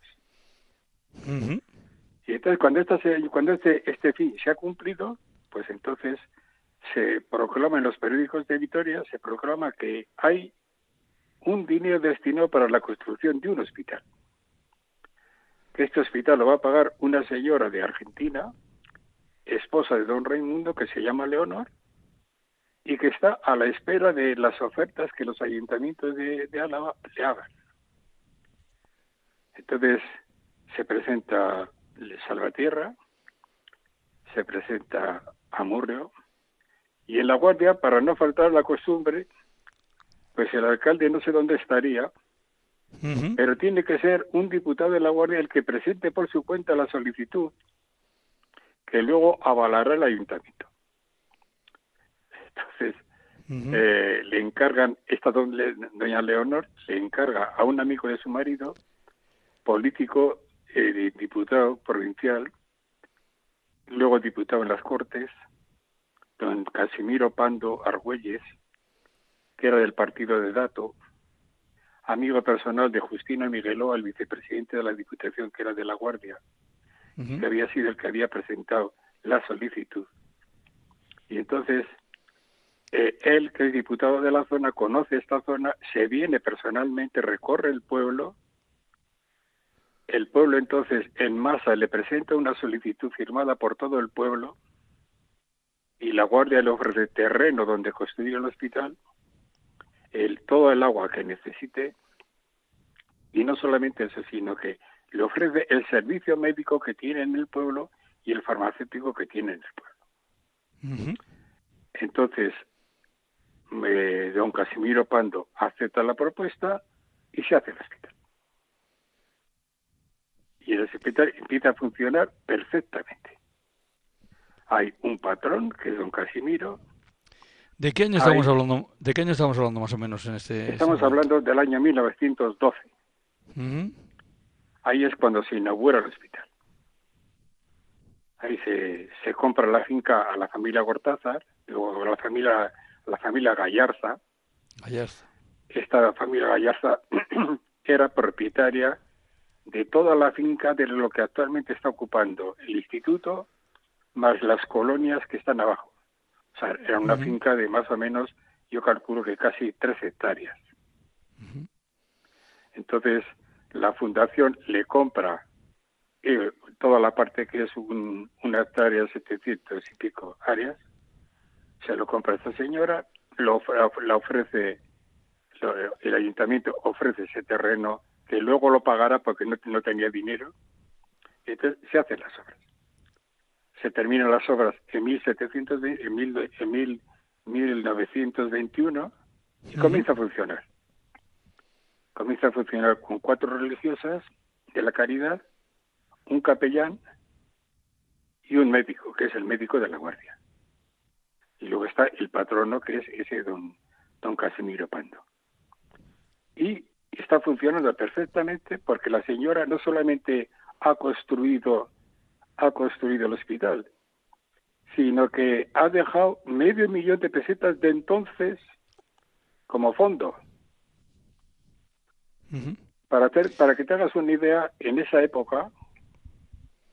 Y entonces cuando, esta cuando este, este fin se ha cumplido, pues entonces se proclama en los periódicos de Vitoria, se proclama que hay un dinero destinado para la construcción de un hospital. Que este hospital lo va a pagar una señora de Argentina, esposa de don Raimundo, que se llama Leonor, y que está a la espera de las ofertas que los ayuntamientos de, de Álava le hagan. Entonces se presenta Salvatierra, se presenta Amurrio, y en la guardia, para no faltar la costumbre, pues el alcalde no sé dónde estaría, pero tiene que ser un diputado de la guardia el que presente por su cuenta la solicitud que luego avalará el ayuntamiento. Entonces, eh, le encargan, esta doña Leonor, le encarga a un amigo de su marido, político, eh, diputado provincial, luego diputado en las Cortes, don Casimiro Pando Argüelles, que era del partido de Dato, amigo personal de Justino Migueló, el vicepresidente de la Diputación, que era de La Guardia, que había sido el que había presentado la solicitud. Y entonces, eh, él, que es diputado de la zona, conoce esta zona, se viene personalmente, recorre el pueblo, el pueblo entonces en masa le presenta una solicitud firmada por todo el pueblo y la Guardia le ofrece terreno donde construir el hospital, el, todo el agua que necesite y no solamente eso, sino que le ofrece el servicio médico que tiene en el pueblo y el farmacéutico que tiene en el pueblo. Entonces, don Casimiro Pando acepta la propuesta y se hace el hospital. Y el hospital empieza a funcionar perfectamente. Hay un patrón que es don Casimiro. ¿De qué año estamos hablando? ¿De qué año estamos hablando más o menos en este? Estamos hablando del año 1912. Ahí es cuando se inaugura el hospital. Ahí se, se compra la finca a la familia Gortázar, luego a la familia, la familia Gallarza. Gallarza. Esta familia Gallarza <clears throat> era propietaria de toda la finca de lo que actualmente está ocupando el instituto, más las colonias que están abajo. O sea, era una finca de más o menos, yo calculo que casi tres hectáreas. Entonces, la fundación le compra eh, toda la parte que es un, una hectárea, 700 y pico áreas, se lo compra esta señora, lo, la ofrece, el ayuntamiento ofrece ese terreno que luego lo pagará porque no, no tenía dinero, y entonces se hacen las obras. Se terminan las obras en, 1720, en, mil, en mil, 1921 y comienza a funcionar. Comienza a funcionar con cuatro religiosas de la caridad, un capellán y un médico, que es el médico de la guardia. Y luego está el patrono, que es ese don, don Casimiro Pando. Y está funcionando perfectamente porque la señora no solamente ha construido, ha construido el hospital, sino que ha dejado medio millón de pesetas de entonces como fondo. para, hacer, para que te hagas una idea, en esa época,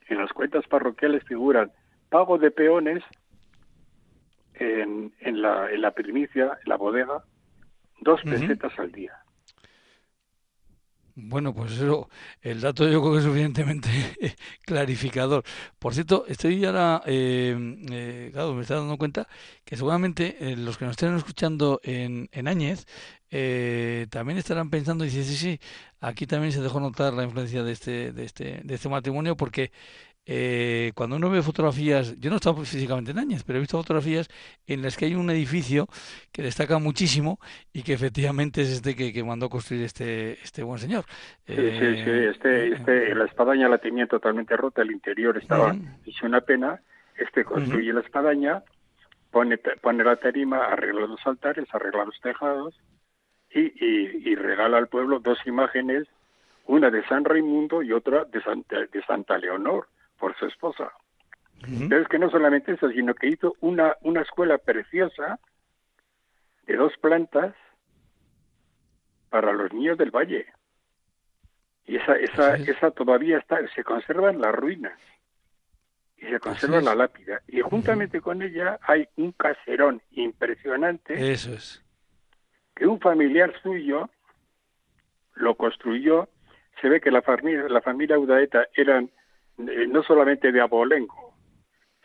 en las cuentas parroquiales figuran pago de peones en, en, la, en la primicia, en la bodega, dos pesetas al día. Bueno, pues eso, el dato yo creo que es suficientemente <laughs> clarificador. Por cierto, estoy ahora, eh, eh, claro, me estoy dando cuenta que seguramente eh, los que nos estén escuchando en, en Áñez eh, también estarán pensando, y dice, sí, sí, aquí también se dejó notar la influencia de este, de este, de este matrimonio, porque eh, cuando uno ve fotografías, yo no he estado físicamente en Áñez, pero he visto fotografías en las que hay un edificio que destaca muchísimo y que efectivamente es este que, que mandó construir este, este buen señor. Sí, sí, sí, eh, este, este, la espadaña la tenía totalmente rota, el interior estaba hizo una pena, este construye la espadaña, pone, pone la tarima, arregla los altares, arregla los tejados y, y, y regala al pueblo dos imágenes, una de San Raimundo y otra de Santa, de Santa Leonor por su esposa. Entonces que no solamente eso, sino que hizo una, una escuela preciosa de dos plantas para los niños del valle. Y esa, esa, esa todavía está, se conservan las ruinas y se conserva la lápida. Y juntamente con ella hay un caserón impresionante. Eso es. Que un familiar suyo lo construyó. Se ve que la familia, la familia Udaeta eran no solamente de abolengo,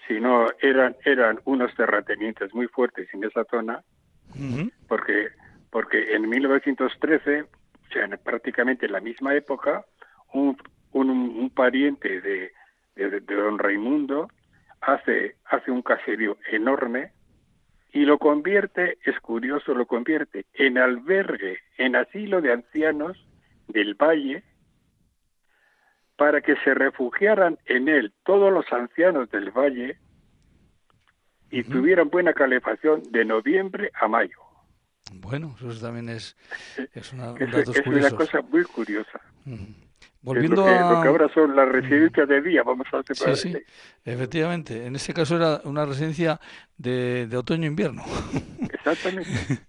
sino eran, eran unos terratenientes muy fuertes en esa zona, porque, porque en 1913, o sea, en prácticamente la misma época, un, un, un pariente de, de, de, don Raimundo hace, hace un caserío enorme y lo convierte, es curioso, lo convierte en albergue, en asilo de ancianos del Valle, para que se refugiaran en él todos los ancianos del valle y tuvieran buena calefacción de noviembre a mayo. Bueno, eso también es, es una, es, una cosa muy curiosa. Volviendo lo que, a... lo que ahora son las residencias de día, vamos a separar. Sí, sí, efectivamente. En este caso era una residencia de, de otoño-invierno. Exactamente. <laughs>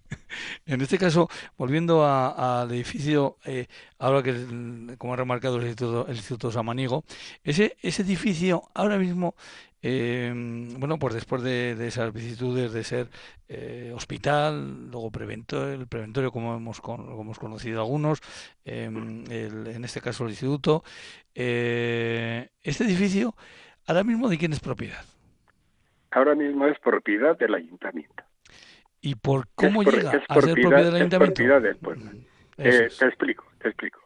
En este caso, volviendo al edificio, eh, ahora que, como ha remarcado el Instituto, el Instituto Samaniego, ese, ese edificio ahora mismo, eh, bueno, pues después de, esas vicisitudes de ser eh, hospital, luego preventorio, el preventorio como hemos, como hemos conocido algunos, em, en este caso el instituto, este edificio, ahora mismo de quién es propiedad? Ahora mismo es propiedad del ayuntamiento. ¿Y por cómo llega a ser propiedad del ayuntamiento? del pueblo. Eh, te explico, te explico.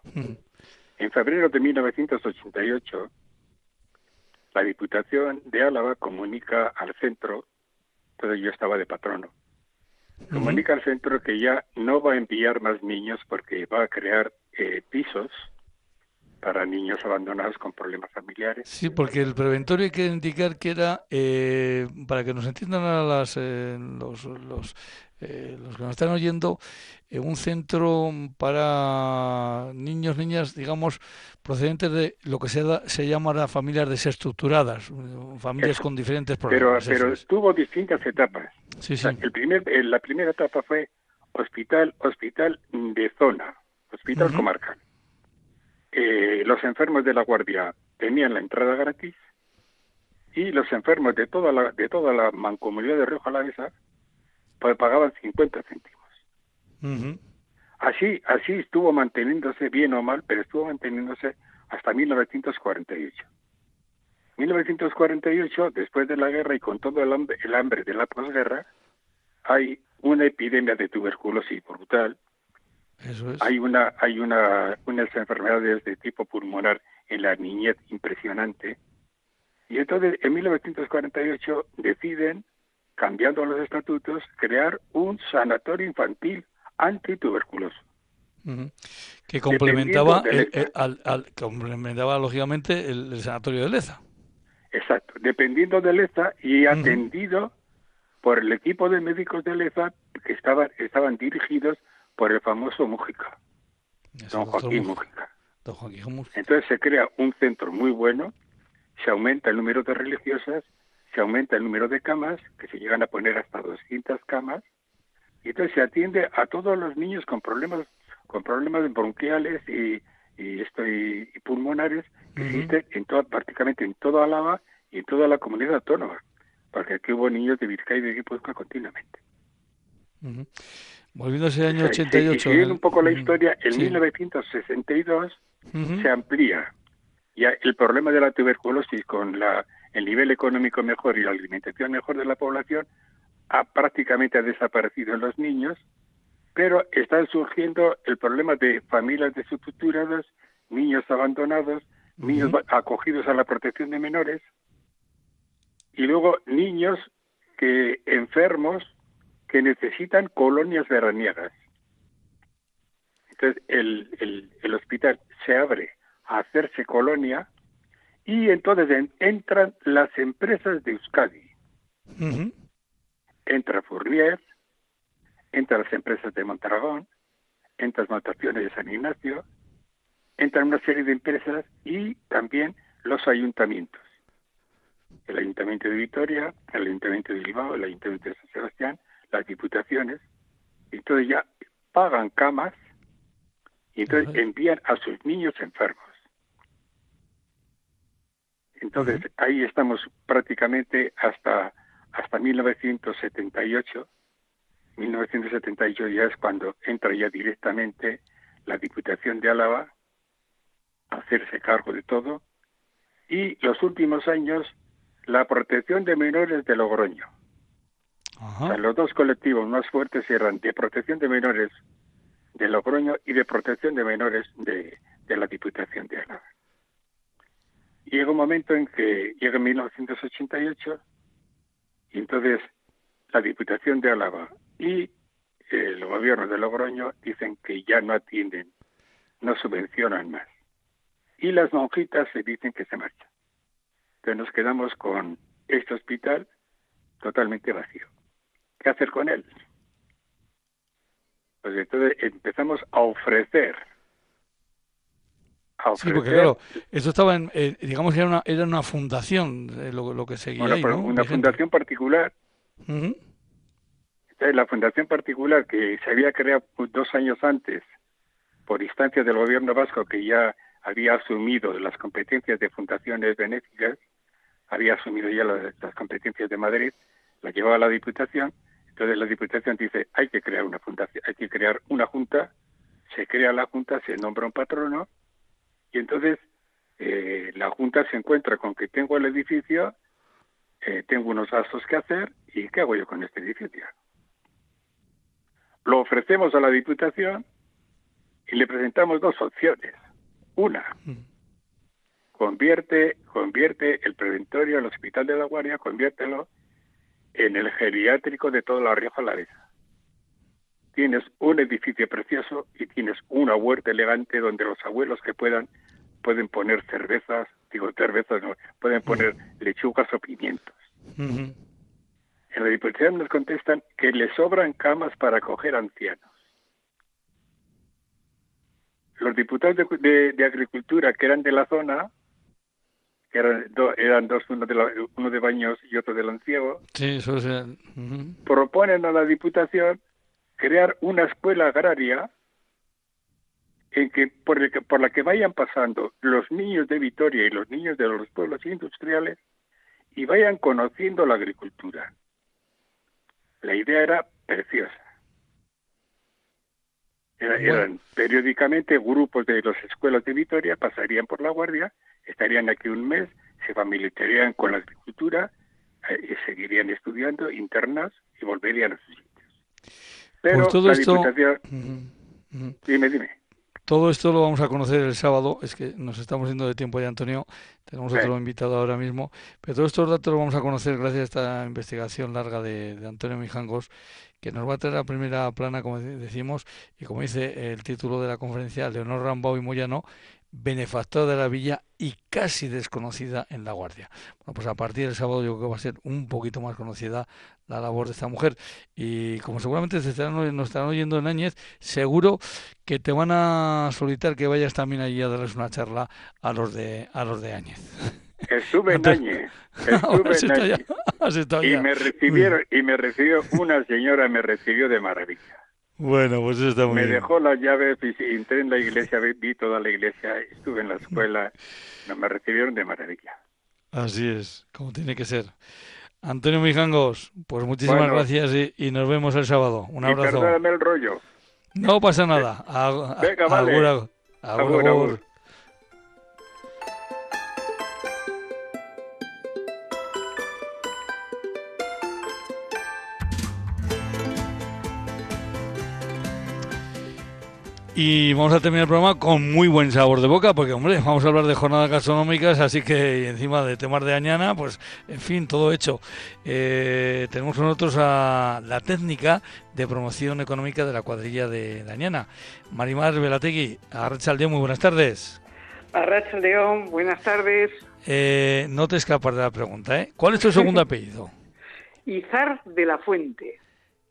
En febrero de 1988, la Diputación de Álava comunica al centro, entonces yo estaba de patrono, comunica al centro que ya no va a enviar más niños porque va a crear eh, pisos para niños abandonados con problemas familiares. Sí, porque el preventorio hay que indicar que era, eh, para que nos entiendan a las, eh, los, los, eh, los, que nos están oyendo, un centro para niños, niñas, digamos, procedentes de lo que se, da, se llama familias desestructuradas, familias con diferentes problemas. Pero, pero tuvo distintas etapas. Sí, sí. el primer, la primera etapa fue hospital, hospital de zona, hospital comarcal eh, los enfermos de la guardia tenían la entrada gratis y los enfermos de toda la de toda la mancomunidad de Río Jalavesa pues, pagaban 50 céntimos. Así, así estuvo manteniéndose bien o mal, pero estuvo manteniéndose hasta 1948. 1948, después de la guerra y con todo el hambre, el hambre de la posguerra, hay una epidemia de tuberculosis brutal. Eso es. Hay una, hay una, unas enfermedades de tipo pulmonar en la niñez impresionante. Y entonces, en 1948 deciden, cambiando los estatutos, crear un sanatorio infantil antituberculoso. Que complementaba, el- el- al, al- complementaba lógicamente el, el sanatorio de Leza. Exacto, dependiendo de Leza y atendido por el equipo de médicos de Leza que estaban, estaban dirigidos por el famoso Mújica, don Joaquín. Mújica. Don Joaquín Mújica. Entonces se crea un centro muy bueno, se aumenta el número de religiosas, se aumenta el número de camas, que se llegan a poner hasta 200 camas, y entonces se atiende a todos los niños con problemas con problemas bronquiales y, y esto y, y pulmonares que Ujú. existen en toda, prácticamente en toda Álava y en toda la comunidad autónoma, porque aquí hubo niños de Vizcaya y de Guipúzcoa continuamente. Volviendo a ese año O sea, y- 88. y siguiendo el- un poco la historia, en Sí. 1962 Ujú. se amplía. Ya el problema de la tuberculosis con la, el nivel económico mejor y la alimentación mejor de la población ha prácticamente ha desaparecido en los niños, pero está surgiendo el problema de familias desestructuradas, niños abandonados, niños Ujú. va- acogidos a la protección de menores y luego niños que enfermos que necesitan colonias veraniegas. Entonces el, el, el hospital se abre a hacerse colonia y entonces en- entran las empresas de Euskadi. Ujú. Entra Fournier, entran las empresas de Mondragón, entran las Montaciones de San Ignacio, entran una serie de empresas y también los ayuntamientos. El Ayuntamiento de Vitoria, el Ayuntamiento de Bilbao, el Ayuntamiento de San Sebastián, las diputaciones. Entonces ya pagan camas y entonces envían a sus niños enfermos. Entonces ahí estamos prácticamente hasta hasta 1978. 1978 ya es cuando entra ya directamente la Diputación de Álava a hacerse cargo de todo y los últimos años la protección de menores de Logroño. O Ajá. sea, los dos colectivos más fuertes eran de protección de menores de Logroño y de protección de menores de, de la Diputación de Álava. Llega un momento en que llega 1988 y entonces la Diputación de Álava y el gobierno de Logroño dicen que ya no atienden, no subvencionan más. Y las monjitas se dicen que se marchan. Entonces nos quedamos con este hospital totalmente vacío. ¿Qué hacer con él? Pues entonces empezamos a ofrecer. Sí, porque claro, esto estaba en, eh, digamos que era una, era una fundación eh, lo, lo que seguía bueno, ahí, pero ¿no? una fundación particular. Entonces, la fundación particular que se había creado dos años antes por instancia del gobierno vasco que ya había asumido las competencias de fundaciones benéficas, había asumido ya las, las competencias de Madrid, la llevaba a la Diputación, entonces la Diputación dice hay que crear una fundación, hay que crear una junta, se crea la junta, se nombra un patrono y entonces eh, la junta se encuentra con que tengo el edificio, eh, tengo unos gastos que hacer y ¿qué hago yo con este edificio? Lo ofrecemos a la Diputación y le presentamos dos opciones. Una, convierte, convierte el preventorio, el Hospital de la Guardia, conviértelo en el geriátrico de toda la Rioja Alavesa. Tienes un edificio precioso y tienes una huerta elegante donde los abuelos que puedan pueden poner cervezas, digo cervezas, no, pueden poner lechugas o pimientos. En la Diputación nos contestan que le sobran camas para acoger ancianos. Los diputados de, de- de Agricultura que eran de la zona, que eran, do- eran dos, uno de, la- uno de Baños y otro de Lanciego, Sí, eso es. eh, proponen a la Diputación crear una escuela agraria en que por, el que por la que vayan pasando los niños de Vitoria y los niños de los pueblos industriales y vayan conociendo la agricultura. La idea era preciosa. eran periódicamente grupos de las escuelas de Vitoria, pasarían por la guardia, estarían aquí un mes, se familiarizarían con la agricultura, eh, seguirían estudiando, internas y volverían a sus sitios. Pero pues todo la esto... Diputación... Dime, dime. Todo esto lo vamos a conocer el sábado. Es que nos estamos yendo de tiempo ya, Antonio. Tenemos otro invitado ahora mismo. Pero todos estos datos los vamos a conocer gracias a esta investigación larga de, de Antonio Mijangos, que nos va a traer a primera plana, como decimos, y como dice el título de la conferencia, Leonor Rambao y Moyano, benefactora de la villa y casi desconocida en La Guardia. Bueno, pues a partir del sábado yo creo que va a ser un poquito más conocida la labor de esta mujer. Y como seguramente se estarán, nos estarán oyendo en Áñez, seguro que te van a solicitar que vayas también allí a darles una charla a los de, a los de Áñez. Estuve en Áñez, <laughs> estuve en Áñez. Y me recibieron, y me recibió una señora, me recibió de maravilla. Bueno, pues eso está muy Me bien. dejó las llaves, entré en la iglesia, vi toda la iglesia, estuve en la escuela, <laughs> me recibieron de maravilla. Así es, como tiene que ser. Antonio Mijangos, pues muchísimas Bueno. gracias y, y nos vemos el sábado. Un Y abrazo. perdóname el rollo. No pasa nada. A- a- Venga, vale. agur, agur. Agur, Y vamos a terminar el programa con muy buen sabor de boca, porque, hombre, vamos a hablar de jornadas gastronómicas, así que y encima de temas de Añana, pues, en fin, todo hecho. Eh, tenemos con nosotros a la técnica de promoción económica de la cuadrilla de, de Añana, Marimar Velategui. Arrachaldeón, muy buenas tardes. Arracha León, buenas tardes. Eh, no te escapas de la pregunta, ¿eh? ¿Cuál es tu segundo <laughs> apellido? Izar de la Fuente.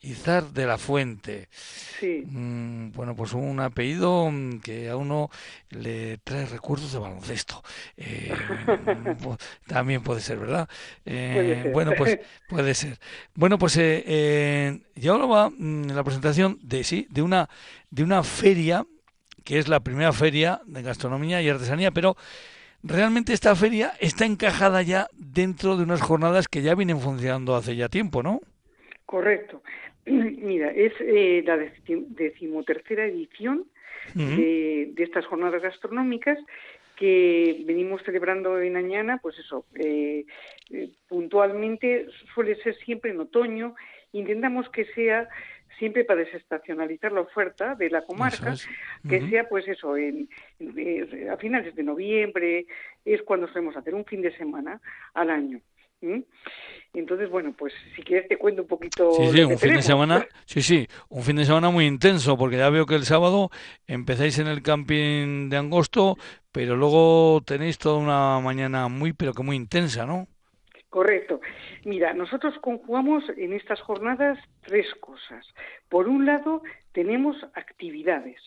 Izar de la Fuente. Sí, Mm, bueno, pues un apellido mm, que a uno le trae recuerdos de baloncesto. Eh, <laughs> también puede ser, ¿verdad? Eh, Puede ser. Bueno, pues <laughs> puede ser. Bueno, pues eh, yo hablaba en la presentación de sí, de una de una feria que es la primera feria de gastronomía y artesanía, pero realmente esta feria está encajada ya dentro de unas jornadas que ya vienen funcionando hace ya tiempo, ¿no? correcto. <clears throat> Mira, es eh, la deci- decimotercera edición de, de estas jornadas gastronómicas que venimos celebrando en Añana, pues eso, eh, eh, puntualmente suele ser siempre en otoño. Intentamos que sea siempre para desestacionalizar la oferta de la comarca, que sea pues eso, en, en- eh, a finales de noviembre, es cuando solemos hacer un fin de semana al año. Entonces, bueno, pues si quieres te cuento un poquito. Sí, sí, un fin de semana, <laughs> sí, sí, un fin de semana muy intenso, porque ya veo que el sábado empezáis en el camping de Angosto, pero luego tenéis toda una mañana muy, pero que muy intensa, ¿no? Correcto. Mira, nosotros conjugamos en estas jornadas tres cosas. Por un lado, tenemos actividades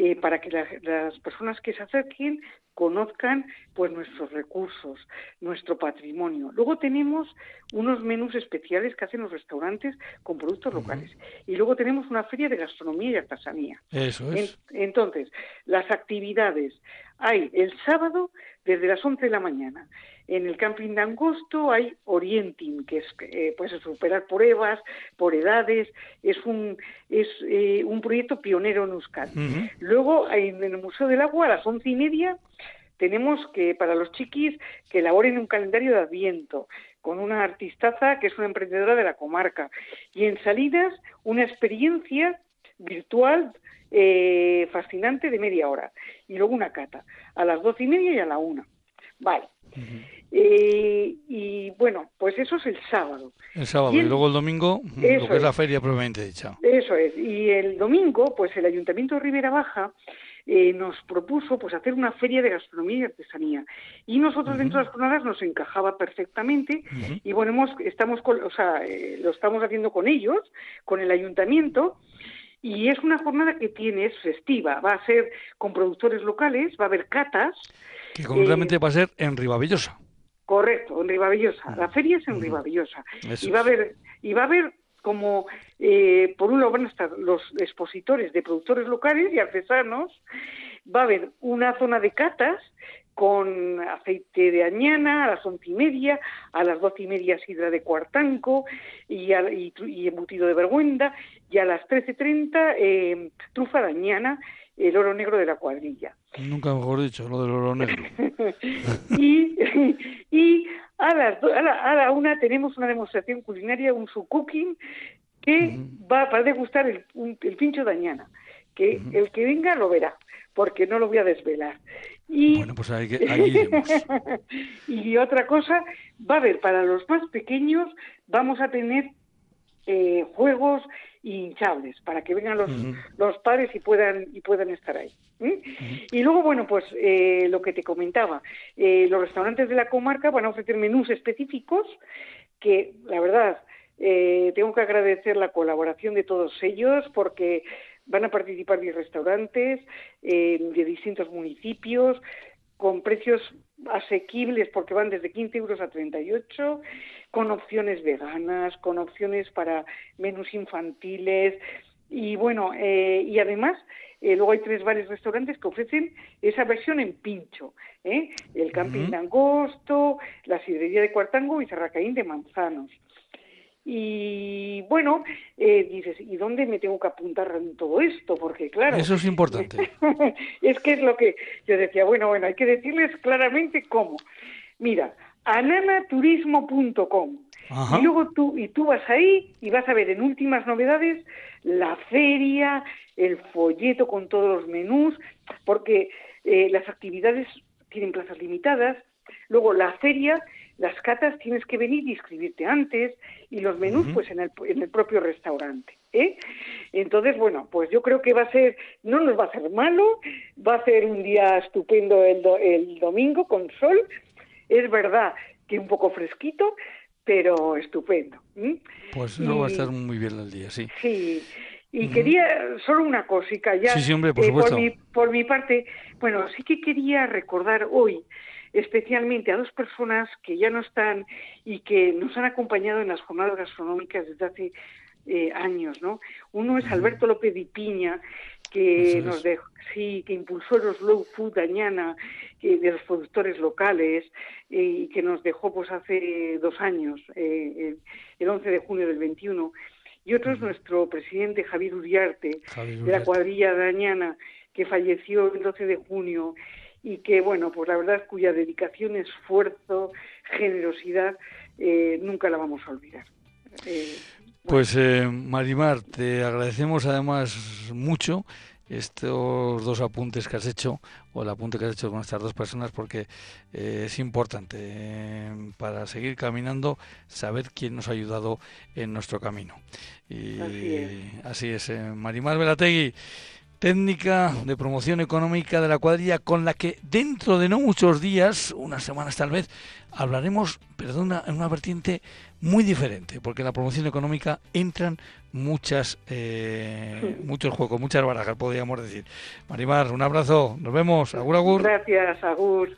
eh, para que la- las personas que se acerquen conozcan pues nuestros recursos, nuestro patrimonio. Luego tenemos unos menús especiales que hacen los restaurantes con productos locales. Y luego tenemos una feria de gastronomía y artesanía. Eso En- es. entonces, las actividades hay el sábado desde las 11 de la mañana. En el camping de Angosto hay Orienting, que es eh, pues superar pruebas por edades. Es un es eh, un proyecto pionero en Euskadi. Ujú. Luego en el Museo del Agua a las once y media tenemos que para los chiquis que elaboren un calendario de Adviento con una artistaza que es una emprendedora de la comarca y en Salinas una experiencia virtual eh, fascinante de media hora y luego una cata a las doce y media y a la una. Vale. Eh, y bueno, pues eso es el sábado. El sábado Y luego el domingo, Eso lo que es la feria propiamente dicha. Eso es. Y el domingo, pues el Ayuntamiento de Ribera Baja eh, nos propuso pues hacer una feria de gastronomía y artesanía. Y nosotros dentro de las jornadas nos encajaba perfectamente. Y bueno, hemos, estamos con- o sea, eh, lo estamos haciendo con ellos, con el Ayuntamiento. Y es una jornada que tiene, es festiva, va a ser con productores locales, va a haber catas, Que concretamente va a ser en Ribavillosa. correcto, en Ribavillosa. La feria es en Ribavillosa. Eso y va a haber y va a haber como eh, por un lado van a estar los expositores de productores locales y artesanos va a haber una zona de catas con aceite de añana a las once y media, a las doce y media sidra de cuartanco y, y, embutido de vergüenda, y a las trece treinta eh, trufa de añana, el oro negro de la cuadrilla. Nunca mejor dicho, lo del oro negro. <laughs> y, y a, las, a, la, una tenemos una demostración culinaria, un su cooking, que va, a degustar el, el pincho de añana, que el que venga lo verá, porque no lo voy a desvelar. Y, bueno, pues ahí, ahí <laughs> y otra cosa, va a haber para los más pequeños, vamos a tener eh, juegos hinchables para que vengan los, los padres y puedan y puedan estar ahí. Y luego, bueno, pues eh, lo que te comentaba, eh, los restaurantes de la comarca van a ofrecer menús específicos que, la verdad, eh, tengo que agradecer la colaboración de todos ellos porque van a participar 10 restaurantes de distintos municipios con precios asequibles porque van desde 15 euros a 38, con opciones veganas, con opciones para menús infantiles y bueno, eh, y además eh, luego hay tres bares restaurantes que ofrecen esa versión en pincho, ¿eh? el camping de Angosto, la sidrería de Cuartango y Cerracaín de Manzanos. Y bueno, eh, dices, ¿y dónde me tengo que apuntar en todo esto? Porque claro... Eso es importante. <laughs> es que es lo que yo decía, bueno, bueno, hay que decirles claramente cómo. Mira, ananaturismo.com. Y luego tú, y tú vas ahí y vas a ver en últimas novedades la feria, el folleto con todos los menús, porque eh, las actividades tienen plazas limitadas. Luego la feria las catas tienes que venir y inscribirte antes y los menús pues en el, en el propio restaurante. ¿eh? Entonces, bueno, pues yo creo que va a ser, no nos va a ser malo, va a ser un día estupendo el, el domingo con sol. Es verdad que un poco fresquito, pero estupendo. Pues no va a estar muy bien el día, sí. Sí. Y quería solo una cosita ya. Sí, por eh, por, mi, por mi parte, bueno, sí que quería recordar hoy especialmente a dos personas que ya no están y que nos han acompañado en las jornadas gastronómicas desde hace eh, años, ¿no? Uno es Alberto López de Piña, que nos dejó, sí, que impulsó los Slow Food Dañana de los productores locales eh, y que nos dejó pues hace dos años, eh, el 11 de junio del 21. Y otro es nuestro presidente Javier Uriarte, de la cuadrilla Dañana, que falleció el 12 de junio y que, bueno, pues la verdad cuya dedicación, esfuerzo, generosidad, eh, nunca la vamos a olvidar. Eh, pues eh, Marimar, te agradecemos además mucho estos dos apuntes que has hecho o el apunte que has hecho con estas dos personas porque es importante para seguir caminando saber quién nos ha ayudado en nuestro camino. Y así es, así es Marimar Velategui técnica de promoción económica de la cuadrilla con la que dentro de no muchos días, unas semanas tal vez, hablaremos, una, en una vertiente muy diferente, porque en la promoción económica entran muchas eh, muchos juegos, muchas barajas, podríamos decir. Marimar, un abrazo, nos vemos, agur agur. Gracias, agur.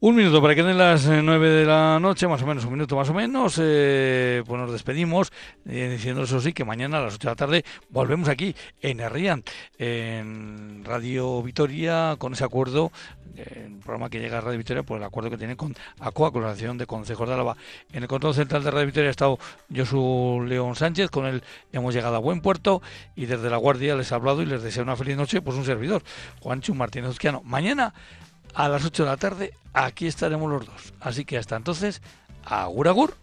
Un minuto para que den las eh, nueve de la noche, más o menos, un minuto más o menos, eh, pues nos despedimos, eh, diciendo eso sí, que mañana a las ocho de la tarde volvemos aquí en Herrián, en Radio Vitoria, con ese acuerdo, el programa que llega a Radio Vitoria, por el acuerdo que tiene con ACOA, con la Asociación de Consejos de Álava. En el control central de Radio Vitoria ha estado Josu León Sánchez, con él hemos llegado a buen puerto y desde la Guardia les ha hablado y les deseo una feliz noche, pues un servidor, Juancho Martínez Uzquiano. Mañana a las 8 de la tarde aquí estaremos los dos. Así que hasta entonces, agur agur.